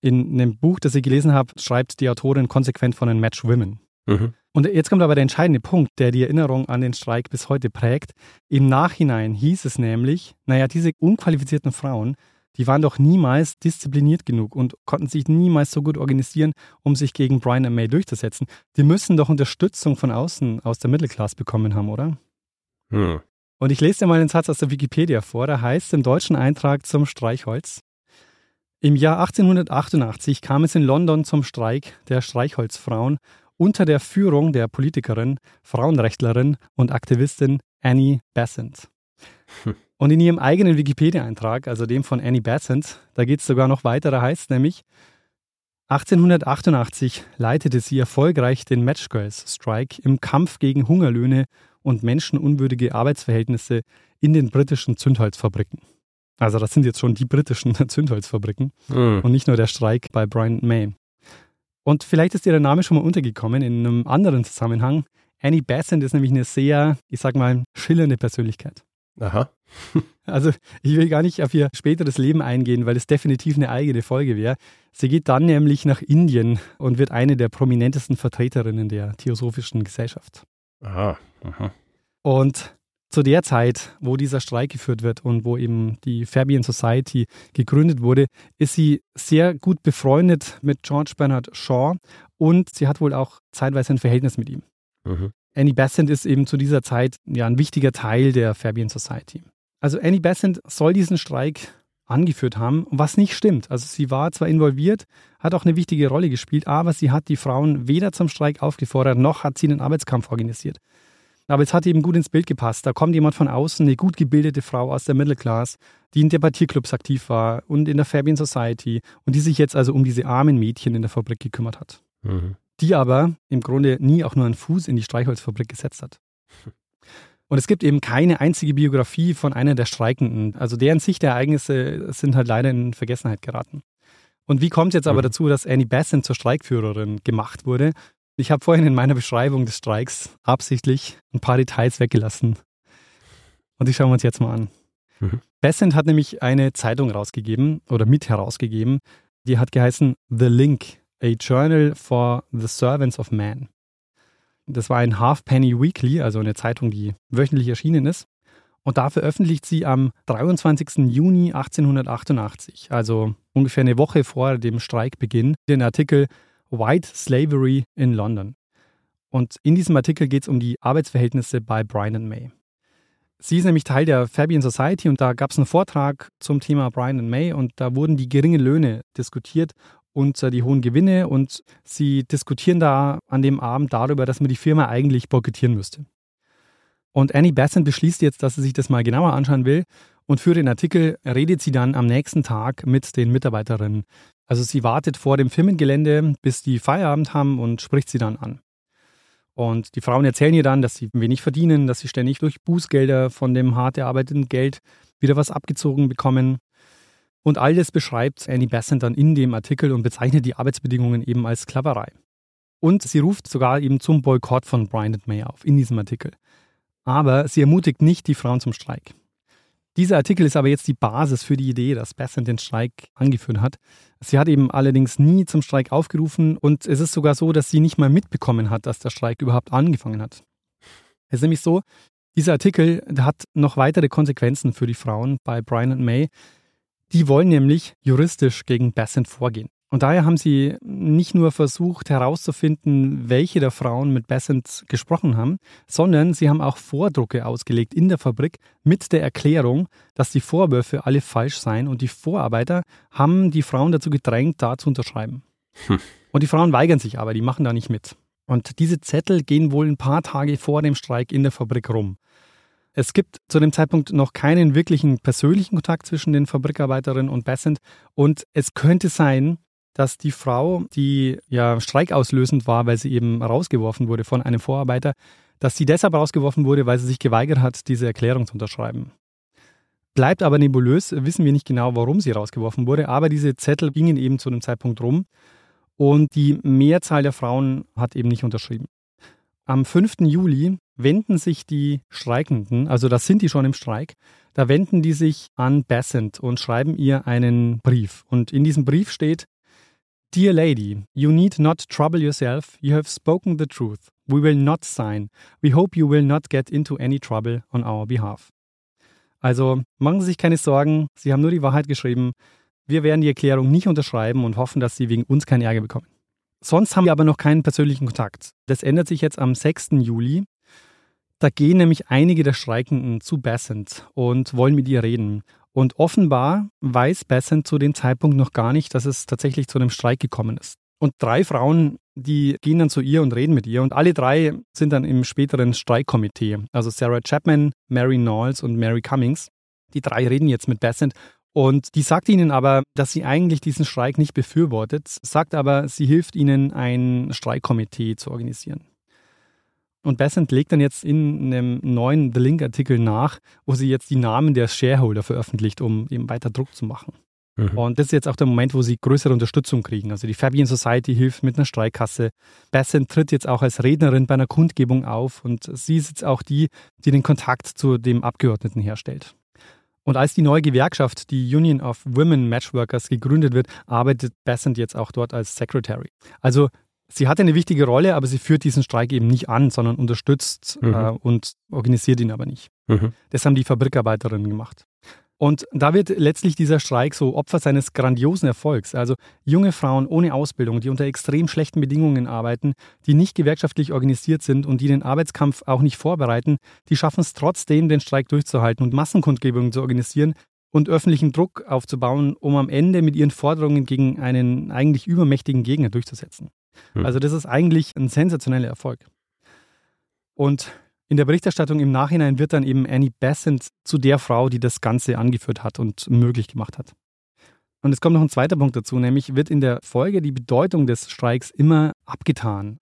In einem Buch, das ich gelesen habe, schreibt die Autorin konsequent von den Match Women. Mhm. Und jetzt kommt aber der entscheidende Punkt, der die Erinnerung an den Streik bis heute prägt. Im Nachhinein hieß es nämlich, naja, diese unqualifizierten Frauen, die waren doch niemals diszipliniert genug und konnten sich niemals so gut organisieren, um sich gegen Brian und May durchzusetzen. Die müssen doch Unterstützung von außen aus der Mittelklasse bekommen haben, oder? Hm. Und ich lese dir mal einen Satz aus der Wikipedia vor, der heißt im deutschen Eintrag zum Streichholz. Im Jahr 1888 kam es in London zum Streik der Streichholzfrauen unter der Führung der Politikerin, Frauenrechtlerin und Aktivistin Annie Besant. Hm. Und in ihrem eigenen Wikipedia-Eintrag, also dem von Annie Besant, da geht es sogar noch weiter, da heißt es nämlich, 1888 leitete sie erfolgreich den Match Girls Strike im Kampf gegen Hungerlöhne und menschenunwürdige Arbeitsverhältnisse in den britischen Zündholzfabriken. Also das sind jetzt schon die britischen Zündholzfabriken mhm. und nicht nur der Streik bei Brian May. Und vielleicht ist dir der Name schon mal untergekommen in einem anderen Zusammenhang. Annie Besant ist nämlich eine sehr, ich sag mal, schillernde Persönlichkeit. Aha. also ich will gar nicht auf ihr späteres Leben eingehen, weil es definitiv eine eigene Folge wäre. Sie geht dann nämlich nach Indien und wird eine der prominentesten Vertreterinnen der Theosophischen Gesellschaft. Aha. Aha. Und zu der Zeit, wo dieser Streik geführt wird und wo eben die Fabian Society gegründet wurde, ist sie sehr gut befreundet mit George Bernard Shaw und sie hat wohl auch zeitweise ein Verhältnis mit ihm. Mhm. Annie Besant ist eben zu dieser Zeit ja ein wichtiger Teil der Fabian Society. Also Annie Besant soll diesen Streik angeführt haben, was nicht stimmt. Also sie war zwar involviert, hat auch eine wichtige Rolle gespielt, aber sie hat die Frauen weder zum Streik aufgefordert, noch hat sie einen Arbeitskampf organisiert. Aber es hat eben gut ins Bild gepasst. Da kommt jemand von außen, eine gut gebildete Frau aus der Middle Class, die in Debattierclubs aktiv war und in der Fabian Society und die sich jetzt also um diese armen Mädchen in der Fabrik gekümmert hat. Mhm. Die aber im Grunde nie auch nur einen Fuß in die Streichholzfabrik gesetzt hat. Und es gibt eben keine einzige Biografie von einer der Streikenden. Also deren Sicht der Ereignisse sind halt leider in Vergessenheit geraten. Und wie kommt es jetzt aber mhm. dazu, dass Annie Besant zur Streikführerin gemacht wurde? Ich habe vorhin in meiner Beschreibung des Streiks absichtlich ein paar Details weggelassen. Und die schauen wir uns jetzt mal an. Mhm. Besant hat nämlich eine Zeitung rausgegeben oder mit herausgegeben, die hat geheißen The Link, a Journal for the Servants of Man. Das war ein Halfpenny Weekly, also eine Zeitung, die wöchentlich erschienen ist. Und da veröffentlicht sie am 23. Juni 1888, also ungefähr eine Woche vor dem Streikbeginn, den Artikel White Slavery in London. Und in diesem Artikel geht es um die Arbeitsverhältnisse bei Brian May. Sie ist nämlich Teil der Fabian Society und da gab es einen Vortrag zum Thema Brian May und da wurden die geringen Löhne diskutiert und äh, die hohen Gewinne und sie diskutieren da an dem Abend darüber, dass man die Firma eigentlich boykottieren müsste. Und Annie Besant beschließt jetzt, dass sie sich das mal genauer anschauen will und für den Artikel redet sie dann am nächsten Tag mit den Mitarbeiterinnen also sie wartet vor dem Firmengelände, bis die Feierabend haben und spricht sie dann an. Und die Frauen erzählen ihr dann, dass sie wenig verdienen, dass sie ständig durch Bußgelder von dem hart erarbeiteten Geld wieder was abgezogen bekommen. Und all das beschreibt Annie Besant dann in dem Artikel und bezeichnet die Arbeitsbedingungen eben als Sklaverei. Und sie ruft sogar eben zum Boykott von Brian May auf in diesem Artikel. Aber sie ermutigt nicht die Frauen zum Streik. Dieser Artikel ist aber jetzt die Basis für die Idee, dass Besant den Streik angeführt hat. Sie hat eben allerdings nie zum Streik aufgerufen und es ist sogar so, dass sie nicht mal mitbekommen hat, dass der Streik überhaupt angefangen hat. Es ist nämlich so, dieser Artikel hat noch weitere Konsequenzen für die Frauen bei Brian und May. Die wollen nämlich juristisch gegen Besant vorgehen. Und daher haben sie nicht nur versucht herauszufinden, welche der Frauen mit Besant gesprochen haben, sondern sie haben auch Vordrucke ausgelegt in der Fabrik mit der Erklärung, dass die Vorwürfe alle falsch seien und die Vorarbeiter haben die Frauen dazu gedrängt, da zu unterschreiben. Hm. Und die Frauen weigern sich aber, die machen da nicht mit. Und diese Zettel gehen wohl ein paar Tage vor dem Streik in der Fabrik rum. Es gibt zu dem Zeitpunkt noch keinen wirklichen persönlichen Kontakt zwischen den Fabrikarbeiterinnen und Besant und es könnte sein, dass die Frau, die ja streikauslösend war, weil sie eben rausgeworfen wurde von einem Vorarbeiter, dass sie deshalb rausgeworfen wurde, weil sie sich geweigert hat, diese Erklärung zu unterschreiben. Bleibt aber nebulös, wissen wir nicht genau, warum sie rausgeworfen wurde, aber diese Zettel gingen eben zu dem Zeitpunkt rum und die Mehrzahl der Frauen hat eben nicht unterschrieben. Am 5. Juli wenden sich die Streikenden, also das sind die schon im Streik, da wenden die sich an Besant und schreiben ihr einen Brief. Und in diesem Brief steht, Dear lady, you need not trouble yourself. You have spoken the truth. We will not sign. We hope you will not get into any trouble on our behalf. Also machen Sie sich keine Sorgen, Sie haben nur die Wahrheit geschrieben. Wir werden die Erklärung nicht unterschreiben und hoffen, dass Sie wegen uns keinen Ärger bekommen. Sonst haben wir aber noch keinen persönlichen Kontakt. Das ändert sich jetzt am 6. Juli. Da gehen nämlich einige der Streikenden zu Bassent und wollen mit ihr reden. Und offenbar weiß Besant zu dem Zeitpunkt noch gar nicht, dass es tatsächlich zu einem Streik gekommen ist. Und drei Frauen, die gehen dann zu ihr und reden mit ihr. Und alle drei sind dann im späteren Streikkomitee. Also Sarah Chapman, Mary Knowles und Mary Cummings. Die drei reden jetzt mit Besant. Und die sagt ihnen aber, dass sie eigentlich diesen Streik nicht befürwortet, sagt aber, sie hilft ihnen, ein Streikkomitee zu organisieren. Und Besant legt dann jetzt in einem neuen The Link-Artikel nach, wo sie jetzt die Namen der Shareholder veröffentlicht, um eben weiter Druck zu machen. Mhm. Und das ist jetzt auch der Moment, wo sie größere Unterstützung kriegen. Also die Fabian Society hilft mit einer Streikkasse. Besant tritt jetzt auch als Rednerin bei einer Kundgebung auf und sie ist jetzt auch die, die den Kontakt zu dem Abgeordneten herstellt. Und als die neue Gewerkschaft, die Union of Women Matchworkers, gegründet wird, arbeitet Besant jetzt auch dort als Secretary. Also sie hat eine wichtige Rolle, aber sie führt diesen Streik eben nicht an, sondern unterstützt mhm. äh, und organisiert ihn aber nicht. Mhm. Das haben die Fabrikarbeiterinnen gemacht. Und da wird letztlich dieser Streik so Opfer seines grandiosen Erfolgs. Also junge Frauen ohne Ausbildung, die unter extrem schlechten Bedingungen arbeiten, die nicht gewerkschaftlich organisiert sind und die den Arbeitskampf auch nicht vorbereiten, die schaffen es trotzdem, den Streik durchzuhalten und Massenkundgebungen zu organisieren, und öffentlichen Druck aufzubauen, um am Ende mit ihren Forderungen gegen einen eigentlich übermächtigen Gegner durchzusetzen. Hm. Also das ist eigentlich ein sensationeller Erfolg. Und in der Berichterstattung im Nachhinein wird dann eben Annie Besant zu der Frau, die das Ganze angeführt hat und möglich gemacht hat. Und es kommt noch ein zweiter Punkt dazu, nämlich wird in der Folge die Bedeutung des Streiks immer abgetan.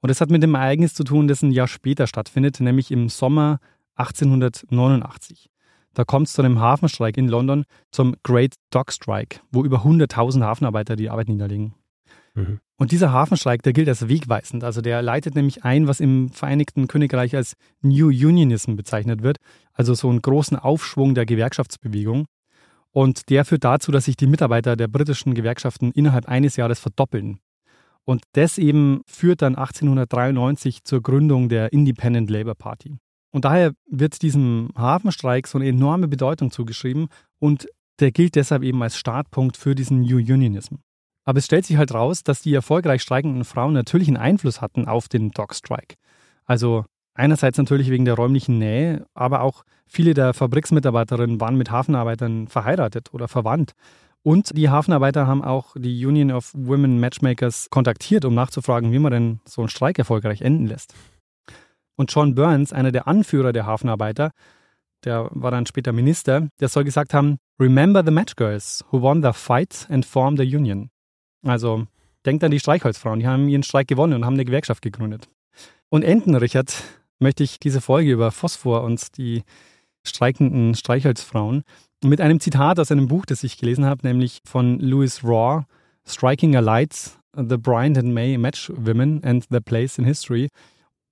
Und das hat mit dem Ereignis zu tun, das ein Jahr später stattfindet, nämlich im Sommer 1889. Da kommt es zu einem Hafenstreik in London, zum Great Dock Strike, wo über 100.000 Hafenarbeiter die Arbeit niederlegen. Mhm. Und dieser Hafenstreik, der gilt als wegweisend. Also der leitet nämlich ein, was im Vereinigten Königreich als New Unionism bezeichnet wird, also so einen großen Aufschwung der Gewerkschaftsbewegung. Und der führt dazu, dass sich die Mitarbeiter der britischen Gewerkschaften innerhalb eines Jahres verdoppeln. Und das eben führt dann 1893 zur Gründung der Independent Labour Party. Und daher wird diesem Hafenstreik so eine enorme Bedeutung zugeschrieben und der gilt deshalb eben als Startpunkt für diesen New Unionism. Aber es stellt sich halt raus, dass die erfolgreich streikenden Frauen natürlich einen Einfluss hatten auf den Dock Strike. Also einerseits natürlich wegen der räumlichen Nähe, aber auch viele der Fabriksmitarbeiterinnen waren mit Hafenarbeitern verheiratet oder verwandt. Und die Hafenarbeiter haben auch die Union of Women Matchmakers kontaktiert, um nachzufragen, wie man denn so einen Streik erfolgreich enden lässt. Und John Burns, einer der Anführer der Hafenarbeiter, der war dann später Minister, der soll gesagt haben, Remember the Matchgirls who won their fight and formed a union. Also denkt an die Streichholzfrauen, die haben ihren Streik gewonnen und haben eine Gewerkschaft gegründet. Und enden, Richard, möchte ich diese Folge über Phosphor und die streikenden Streichholzfrauen mit einem Zitat aus einem Buch, das ich gelesen habe, nämlich von Louis Raw, Striking a Light, The Bryant and May Match Women and Their Place in History.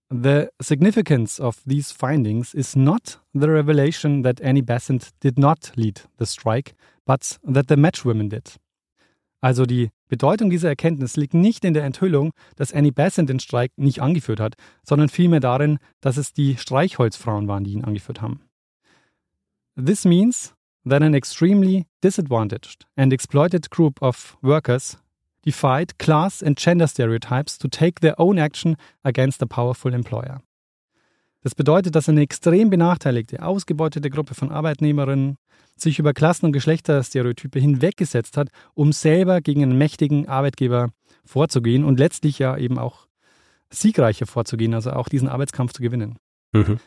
The significance of these findings is not the revelation that Annie Besant did not lead the strike, but that the match women did. Also die Bedeutung dieser Erkenntnis liegt nicht in der Enthüllung, dass Annie Besant den Streik nicht angeführt hat, sondern vielmehr darin, dass es die Streichholzfrauen waren, die ihn angeführt haben. This means that an extremely disadvantaged and exploited group of workers defied class and gender stereotypes to take their own action against a powerful employer. Das bedeutet, dass eine extrem benachteiligte, ausgebeutete Gruppe von Arbeitnehmerinnen sich über Klassen- und Geschlechterstereotype hinweggesetzt hat, um selber gegen einen mächtigen Arbeitgeber vorzugehen und letztlich ja eben auch siegreicher vorzugehen, also auch diesen Arbeitskampf zu gewinnen. Mhm.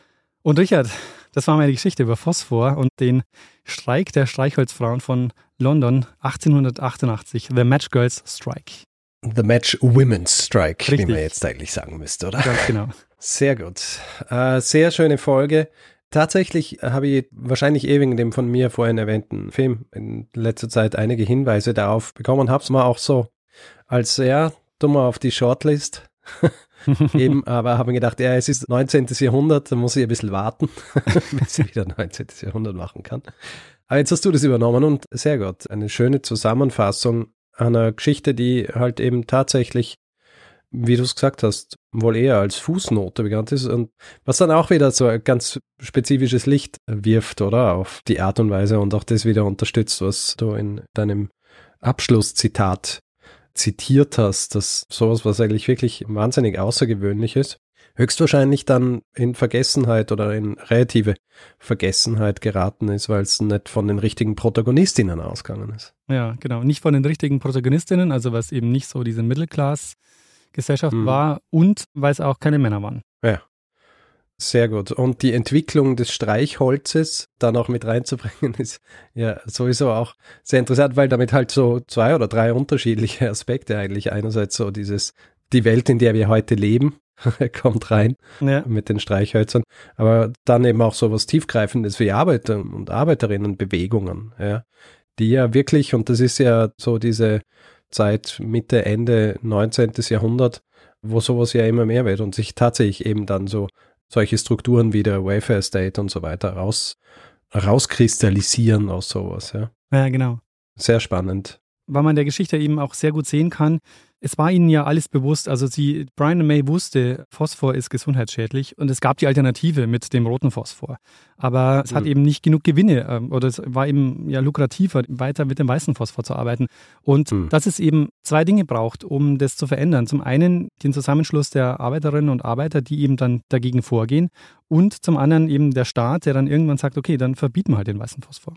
Und Richard, das war meine Geschichte über Phosphor und den Streik der Streichholzfrauen von London 1888, The Match Girls Strike. The Match Women's Strike, Richtig. wie man jetzt eigentlich sagen müsste, oder? Ganz genau. Sehr gut. Äh, sehr schöne Folge. Tatsächlich habe ich wahrscheinlich eh wegen dem von mir vorhin erwähnten Film in letzter Zeit einige Hinweise darauf bekommen und habe es mal auch so als sehr dummer auf die Shortlist eben, aber habe mir gedacht, ja, es ist 19. Jahrhundert, da muss ich ein bisschen warten, bis ich wieder 19. Jahrhundert machen kann. Aber jetzt hast du das übernommen und sehr gut. Eine schöne Zusammenfassung einer Geschichte, die halt eben tatsächlich wie du es gesagt hast, wohl eher als Fußnote bekannt ist und was dann auch wieder so ein ganz spezifisches Licht wirft, oder? Auf die Art und Weise und auch das wieder unterstützt, was du in deinem Abschlusszitat zitiert hast, dass sowas, was eigentlich wirklich wahnsinnig außergewöhnlich ist, höchstwahrscheinlich dann in Vergessenheit oder in relative Vergessenheit geraten ist, weil es nicht von den richtigen Protagonistinnen ausgegangen ist. Ja, genau. Nicht von den richtigen Protagonistinnen, also was eben nicht so diese Mittelklasse Gesellschaft mhm. war und weil es auch keine Männer waren. Ja. Sehr gut. Und die Entwicklung des Streichholzes dann auch mit reinzubringen, ist ja sowieso auch sehr interessant, weil damit halt so zwei oder drei unterschiedliche Aspekte eigentlich. Einerseits so dieses, die Welt, in der wir heute leben, kommt rein ja. mit den Streichhölzern, aber dann eben auch so was Tiefgreifendes wie Arbeiter und Arbeiterinnenbewegungen, ja, die ja wirklich, und das ist ja so diese Zeit Mitte, Ende 19. Jahrhundert, wo sowas ja immer mehr wird und sich tatsächlich eben dann so solche Strukturen wie der Welfare State und so weiter raus, rauskristallisieren aus sowas, ja. Ja, genau. Sehr spannend. Weil man der Geschichte eben auch sehr gut sehen kann, es war ihnen ja alles bewusst. Also sie, Brian May wusste, Phosphor ist gesundheitsschädlich und es gab die Alternative mit dem roten Phosphor. Aber es mhm. hat eben nicht genug Gewinne ähm, oder es war eben ja lukrativer, weiter mit dem weißen Phosphor zu arbeiten. Und mhm. dass es eben zwei Dinge braucht, um das zu verändern. Zum einen den Zusammenschluss der Arbeiterinnen und Arbeiter, die eben dann dagegen vorgehen. Und zum anderen eben der Staat, der dann irgendwann sagt, okay, dann verbieten wir halt den weißen Phosphor.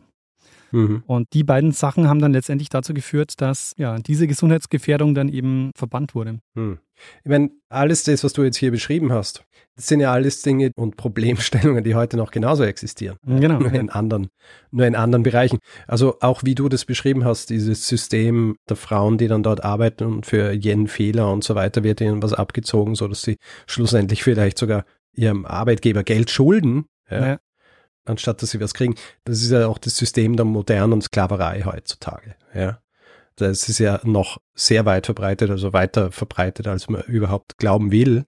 Mhm. Und die beiden Sachen haben dann letztendlich dazu geführt, dass ja diese Gesundheitsgefährdung dann eben verbannt wurde. Mhm. Ich meine, alles das, was du jetzt hier beschrieben hast, das sind ja alles Dinge und Problemstellungen, die heute noch genauso existieren. Genau. Nur in anderen, nur in anderen Bereichen. Also auch wie du das beschrieben hast, dieses System der Frauen, die dann dort arbeiten und für jeden Fehler und so weiter wird ihnen was abgezogen, so dass sie schlussendlich vielleicht sogar ihrem Arbeitgeber Geld schulden, ja, ja. Anstatt dass sie was kriegen. Das ist ja auch das System der modernen Sklaverei heutzutage, ja. Das ist ja noch sehr weit verbreitet, also weiter verbreitet, als man überhaupt glauben will,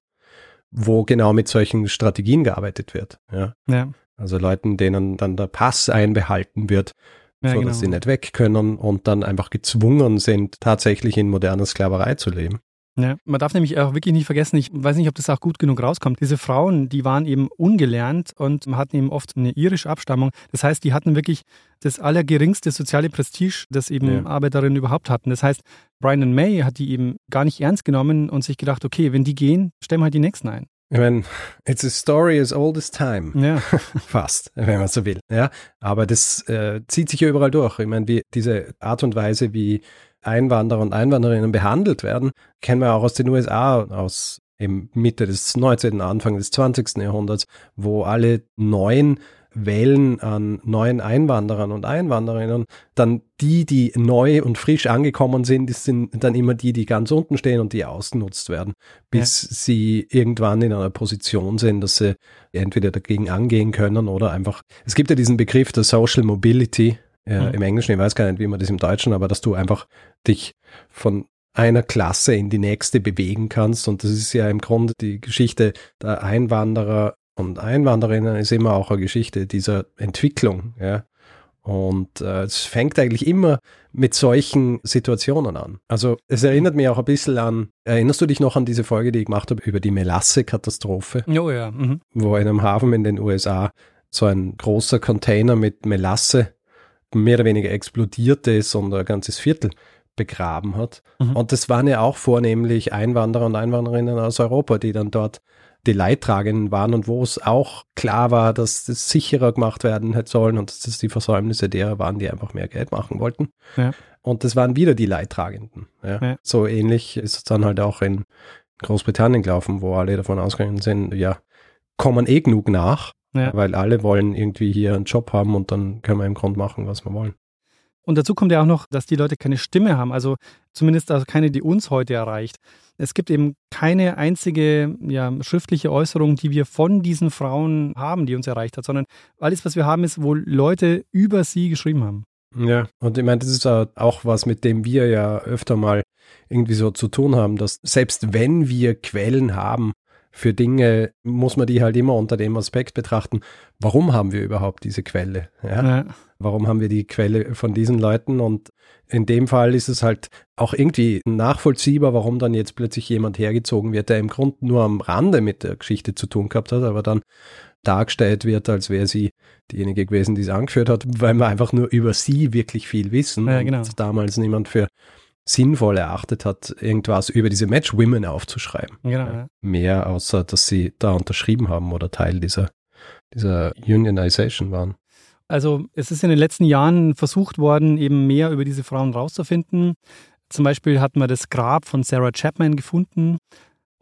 wo genau mit solchen Strategien gearbeitet wird. Ja. ja. Also Leuten, denen dann der Pass einbehalten wird, ja, so genau. dass sie nicht weg können und dann einfach gezwungen sind, tatsächlich in moderner Sklaverei zu leben. Ja, man darf nämlich auch wirklich nicht vergessen, ich weiß nicht, ob das auch gut genug rauskommt. Diese Frauen, die waren eben ungelernt und hatten eben oft eine irische Abstammung. Das heißt, die hatten wirklich das allergeringste soziale Prestige, das eben ja. Arbeiterinnen überhaupt hatten. Das heißt, Brian May hat die eben gar nicht ernst genommen und sich gedacht, okay, wenn die gehen, stellen wir halt die nächsten ein. Ich meine, it's a story as old as time. Ja. Fast, wenn man so will. Ja, aber das äh, zieht sich ja überall durch. Ich meine, wie diese Art und Weise, wie Einwanderer und Einwanderinnen behandelt werden, kennen wir auch aus den USA, aus im Mitte des 19., Anfang des 20. Jahrhunderts, wo alle neuen Wellen an neuen Einwanderern und Einwanderinnen, dann die, die neu und frisch angekommen sind, das sind dann immer die, die ganz unten stehen und die ausgenutzt werden, bis ja. sie irgendwann in einer Position sind, dass sie entweder dagegen angehen können oder einfach, es gibt ja diesen Begriff der Social Mobility, ja, mhm. im Englischen, ich weiß gar nicht, wie man das im Deutschen, aber dass du einfach dich von einer Klasse in die nächste bewegen kannst. Und das ist ja im Grunde die Geschichte der Einwanderer und Einwanderinnen ist immer auch eine Geschichte dieser Entwicklung, ja. Und äh, es fängt eigentlich immer mit solchen Situationen an. Also es erinnert mich auch ein bisschen an, erinnerst du dich noch an diese Folge, die ich gemacht habe über die Melasse-Katastrophe? Oh ja. Mhm. Wo in einem Hafen in den USA so ein großer Container mit Melasse mehr oder weniger explodiert ist und ein ganzes Viertel begraben hat. Mhm. Und das waren ja auch vornehmlich Einwanderer und Einwandererinnen aus Europa, die dann dort die Leidtragenden waren und wo es auch klar war, dass das sicherer gemacht werden hätte sollen und dass das die Versäumnisse derer waren, die einfach mehr Geld machen wollten. Ja. Und das waren wieder die Leidtragenden. Ja. Ja. So ähnlich ist es dann halt auch in Großbritannien gelaufen, wo alle davon ausgegangen sind, ja, kommen eh genug nach, weil alle wollen irgendwie hier einen Job haben und dann können wir im Grunde machen, was wir wollen. Und dazu kommt ja auch noch, dass die Leute keine Stimme haben, also zumindest also keine, die uns heute erreicht. Es gibt eben keine einzige ja, schriftliche Äußerung, die wir von diesen Frauen haben, die uns erreicht hat, sondern alles, was wir haben, ist, wo Leute über sie geschrieben haben. Ja, und ich meine, das ist auch was, mit dem wir ja öfter mal irgendwie so zu tun haben, dass selbst wenn wir Quellen haben, für Dinge muss man die halt immer unter dem Aspekt betrachten, warum haben wir überhaupt diese Quelle? Ja? ja. Warum haben wir die Quelle von diesen Leuten? Und in dem Fall ist es halt auch irgendwie nachvollziehbar, warum dann jetzt plötzlich jemand hergezogen wird, der im Grunde nur am Rande mit der Geschichte zu tun gehabt hat, aber dann dargestellt wird, als wäre sie diejenige gewesen, die es angeführt hat, weil wir einfach nur über sie wirklich viel wissen. Ja, genau. Und damals niemand für sinnvoll erachtet hat, irgendwas über diese Match Women aufzuschreiben. Genau, ja. Mehr außer, dass sie da unterschrieben haben oder Teil dieser, dieser Unionization waren. Also es ist in den letzten Jahren versucht worden, eben mehr über diese Frauen rauszufinden. Zum Beispiel hat man das Grab von Sarah Chapman gefunden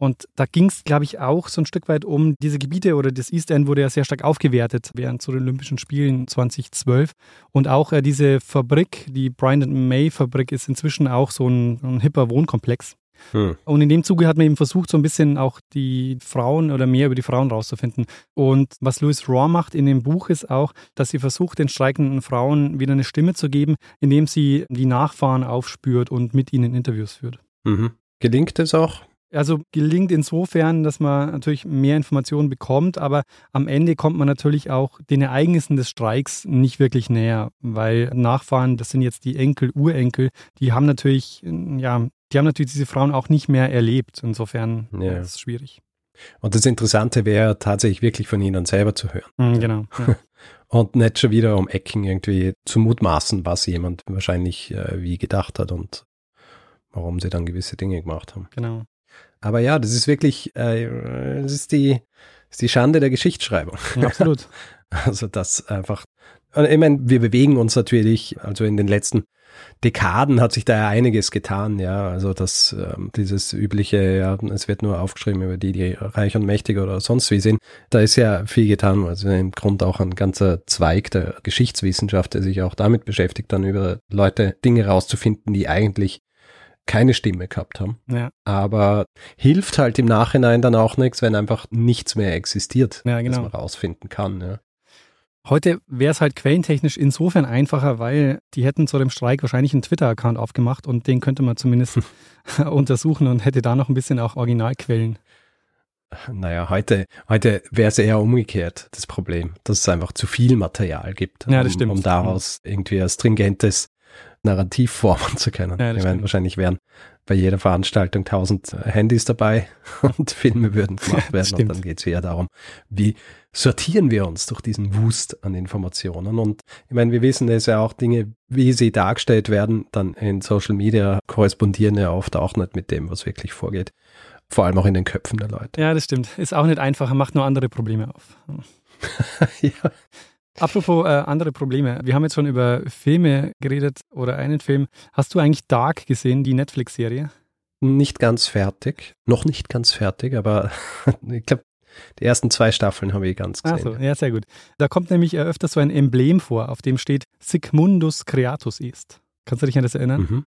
und da ging es, glaube ich, auch so ein Stück weit um diese Gebiete oder das East End wurde ja sehr stark aufgewertet während zu den Olympischen Spielen 2012. Und auch äh, diese Fabrik, die Brian May Fabrik, ist inzwischen auch so ein, ein hipper Wohnkomplex. Hm. Und in dem Zuge hat man eben versucht, so ein bisschen auch die Frauen oder mehr über die Frauen rauszufinden. Und was Louis Raw macht in dem Buch ist auch, dass sie versucht, den streikenden Frauen wieder eine Stimme zu geben, indem sie die Nachfahren aufspürt und mit ihnen Interviews führt. Mhm. Gelingt es auch? Also gelingt insofern, dass man natürlich mehr Informationen bekommt, aber am Ende kommt man natürlich auch den Ereignissen des Streiks nicht wirklich näher, weil Nachfahren, das sind jetzt die Enkel, Urenkel, die haben natürlich, ja, die haben natürlich diese Frauen auch nicht mehr erlebt. Insofern ja. ist es schwierig. Und das Interessante wäre tatsächlich wirklich von ihnen selber zu hören. Mhm, genau. Ja. und nicht schon wieder um Ecken irgendwie zu mutmaßen, was jemand wahrscheinlich äh, wie gedacht hat und warum sie dann gewisse Dinge gemacht haben. Genau. Aber ja, das ist wirklich, äh, das ist die, das ist die Schande der Geschichtsschreibung. Ja, absolut. Also, dass einfach Ich meine, wir bewegen uns natürlich, also in den letzten Dekaden hat sich da ja einiges getan, ja. Also das, ähm, dieses übliche, ja, es wird nur aufgeschrieben über die, die reich und mächtig oder sonst wie sind. Da ist ja viel getan. Also im Grunde auch ein ganzer Zweig der Geschichtswissenschaft, der sich auch damit beschäftigt, dann über Leute Dinge rauszufinden, die eigentlich keine Stimme gehabt haben. Ja. Aber hilft halt im Nachhinein dann auch nichts, wenn einfach nichts mehr existiert, ja, genau. was man rausfinden kann. Ja. Heute wäre es halt quellentechnisch insofern einfacher, weil die hätten zu dem Streik wahrscheinlich einen Twitter-Account aufgemacht und den könnte man zumindest untersuchen und hätte da noch ein bisschen auch Originalquellen. Naja, heute, heute wäre es eher umgekehrt, das Problem, dass es einfach zu viel Material gibt, ja, das um, stimmt. um daraus irgendwie ein stringentes Narrativ formen zu können. Ja, ich meine, wahrscheinlich wären bei jeder Veranstaltung tausend Handys dabei und Filme würden gemacht werden. und dann geht es eher darum, wie sortieren wir uns durch diesen Wust an Informationen. Und ich meine, wir wissen es ja auch, Dinge, wie sie dargestellt werden, dann in Social Media korrespondieren ja oft auch nicht mit dem, was wirklich vorgeht. Vor allem auch in den Köpfen der Leute. Ja, das stimmt. Ist auch nicht einfacher, macht nur andere Probleme auf. ja. Apropos äh, andere Probleme. Wir haben jetzt schon über Filme geredet oder einen Film. Hast du eigentlich Dark gesehen, die Netflix-Serie? Nicht ganz fertig. Noch nicht ganz fertig, aber ich glaube, die ersten zwei Staffeln habe ich ganz gesehen. Achso, ja, sehr gut. Da kommt nämlich öfter so ein Emblem vor, auf dem steht Sigmundus Creatus Est. Kannst du dich an das erinnern? Mhm.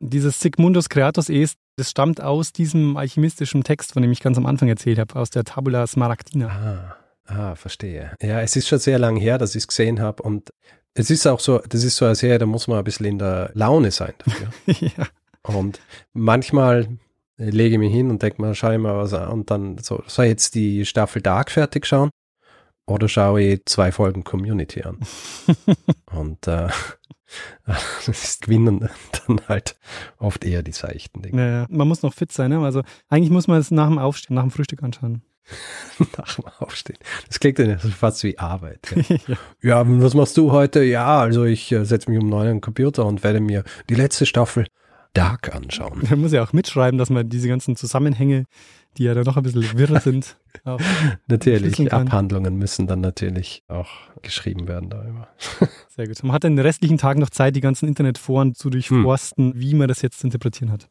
Dieses Sigmundus Creatus Est, das stammt aus diesem alchemistischen Text, von dem ich ganz am Anfang erzählt habe, aus der Tabula Smaragdina. Ah. Ah, verstehe. Ja, es ist schon sehr lange her, dass ich es gesehen habe und es ist auch so, das ist so eine Serie, da muss man ein bisschen in der Laune sein dafür. ja. Und manchmal lege ich mich hin und denke mal, schau ich mal was an und dann so, soll ich jetzt die Staffel Dark fertig schauen? Oder schaue ich zwei Folgen Community an? und äh, das ist gewinnen dann halt oft eher die seichten Dinge. Ja, man muss noch fit sein, ne? Also eigentlich muss man es nach dem Aufstehen, nach dem Frühstück anschauen. Nach dem Aufstehen. Das klingt ja fast wie Arbeit. Ja. ja. ja, was machst du heute? Ja, also ich äh, setze mich um neun an den Computer und werde mir die letzte Staffel Dark anschauen. Man muss ja auch mitschreiben, dass man diese ganzen Zusammenhänge, die ja dann noch ein bisschen wirr sind. natürlich, Abhandlungen müssen dann natürlich auch geschrieben werden darüber. Sehr gut. Man hat den restlichen Tag noch Zeit, die ganzen Internetforen zu durchforsten, hm. wie man das jetzt zu interpretieren hat.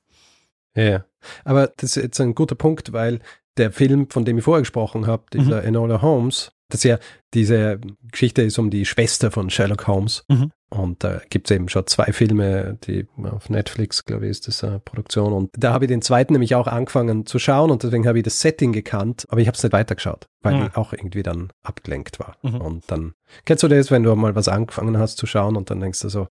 Ja, aber das ist jetzt ein guter Punkt, weil der Film, von dem ich vorher gesprochen habe, dieser mhm. Enola Holmes, das ja diese Geschichte ist um die Schwester von Sherlock Holmes. Mhm. Und da gibt es eben schon zwei Filme, die auf Netflix, glaube ich, ist das eine Produktion. Und da habe ich den zweiten nämlich auch angefangen zu schauen und deswegen habe ich das Setting gekannt, aber ich habe es nicht weitergeschaut, weil ja. ich auch irgendwie dann abgelenkt war. Mhm. Und dann, kennst du das, wenn du mal was angefangen hast zu schauen und dann denkst du so,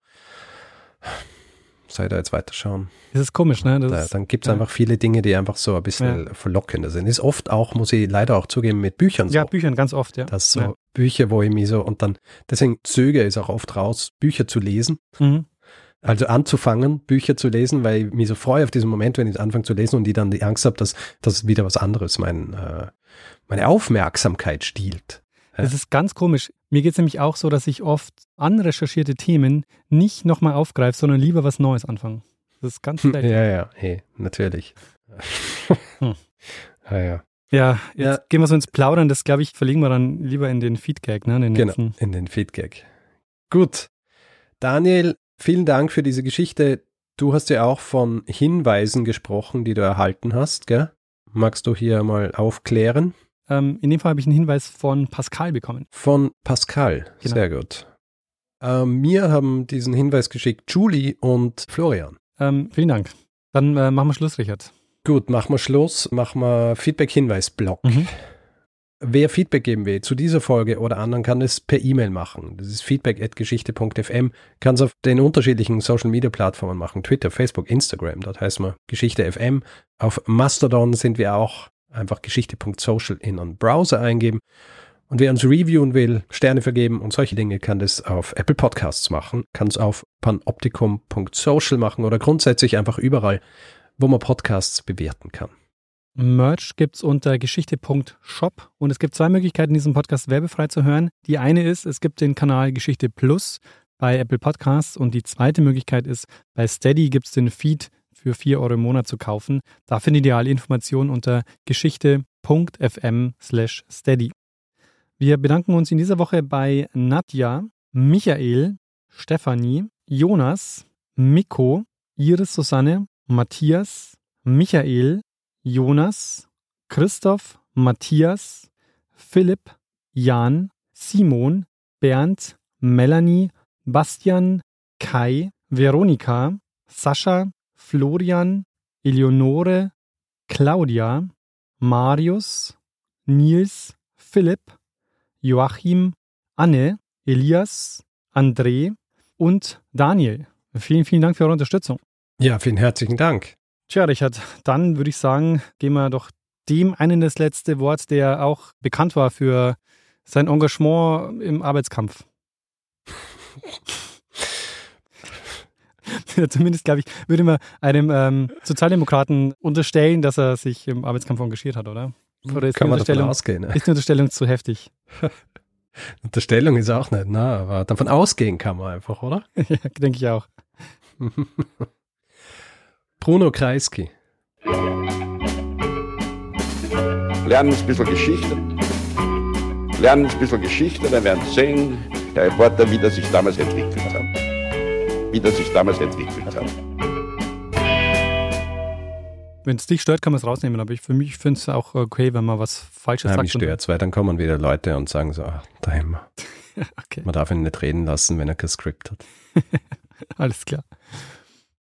soll ich da jetzt weiterschauen? Das ist komisch, ne? Da, dann gibt es ja. einfach viele Dinge, die einfach so ein bisschen ja. verlockender sind. Ist oft auch, muss ich leider auch zugeben, mit Büchern so. Ja, Büchern ganz oft, ja. Das so ja. Bücher, wo ich mich so und dann, deswegen zögere ich auch oft raus, Bücher zu lesen. Mhm. Also anzufangen, Bücher zu lesen, weil ich mich so freue auf diesen Moment, wenn ich anfange zu lesen und die dann die Angst habe, dass, dass wieder was anderes mein, äh, meine Aufmerksamkeit stiehlt. Das ist ganz komisch. Mir geht es nämlich auch so, dass ich oft anrecherchierte Themen nicht nochmal aufgreife, sondern lieber was Neues anfange. Das ist ganz schlecht. Ja, ja, hey, natürlich. hm. Ja, ja. Ja, jetzt ja. gehen wir so ins Plaudern. Das, glaube ich, verlegen wir dann lieber in den Feedgag, ne? Den genau, in den Feedgag. Gut. Daniel, vielen Dank für diese Geschichte. Du hast ja auch von Hinweisen gesprochen, die du erhalten hast, gell? Magst du hier mal aufklären? Ähm, in dem Fall habe ich einen Hinweis von Pascal bekommen. Von Pascal, genau. sehr gut. Ähm, mir haben diesen Hinweis geschickt Julie und Florian. Ähm, vielen Dank. Dann äh, machen wir Schluss, Richard. Gut, machen wir Schluss. Machen wir Feedback-Hinweis-Block. Mhm. Wer Feedback geben will zu dieser Folge oder anderen, kann es per E-Mail machen. Das ist feedback.geschichte.fm. Kann es auf den unterschiedlichen Social Media Plattformen machen. Twitter, Facebook, Instagram. Dort heißt man Geschichte FM. Auf Mastodon sind wir auch einfach geschichte.social in einen Browser eingeben. Und wer uns reviewen will, Sterne vergeben und solche Dinge, kann das auf Apple Podcasts machen, kann es auf panoptikum.social machen oder grundsätzlich einfach überall, wo man Podcasts bewerten kann. Merch gibt es unter geschichte.shop und es gibt zwei Möglichkeiten, diesen Podcast werbefrei zu hören. Die eine ist, es gibt den Kanal Geschichte Plus bei Apple Podcasts und die zweite Möglichkeit ist, bei Steady gibt es den Feed für 4 Euro im Monat zu kaufen. Da findet ihr alle Informationen unter geschichte.fm steady. Wir bedanken uns in dieser Woche bei Nadja, Michael, Stefanie, Jonas, Mikko, Iris Susanne, Matthias, Michael, Jonas, Christoph, Matthias, Philipp, Jan, Simon, Bernd, Melanie, Bastian, Kai, Veronika, Sascha, Florian, Eleonore, Claudia, Marius, Nils, Philipp, Joachim, Anne, Elias, André und Daniel. Vielen, vielen Dank für eure Unterstützung. Ja, vielen herzlichen Dank. Tja, Richard, dann würde ich sagen, gehen wir doch dem einen das letzte Wort, der auch bekannt war für sein Engagement im Arbeitskampf. Zumindest, glaube ich, würde man einem ähm, Sozialdemokraten unterstellen, dass er sich im Arbeitskampf engagiert hat, oder? Oder ist Kann man davon ausgehen. Ne? Ist die Unterstellung zu heftig? Unterstellung ist auch nicht, na, aber davon ausgehen kann man einfach, oder? ja, denke ich auch. Bruno Kreisky. Lernen ein bisschen Geschichte. Lernen ein bisschen Geschichte, dann werden Sie sehen, der Reporter, wie das sich damals entwickelt hat. Wie das sich damals entwickelt hat. Wenn es dich stört, kann man es rausnehmen, aber ich, für mich finde es auch okay, wenn man was Falsches Nein, sagt. Mich stört es, weil dann kommen wieder Leute und sagen so, ach, da okay. Man darf ihn nicht reden lassen, wenn er kein Skript hat. Alles klar.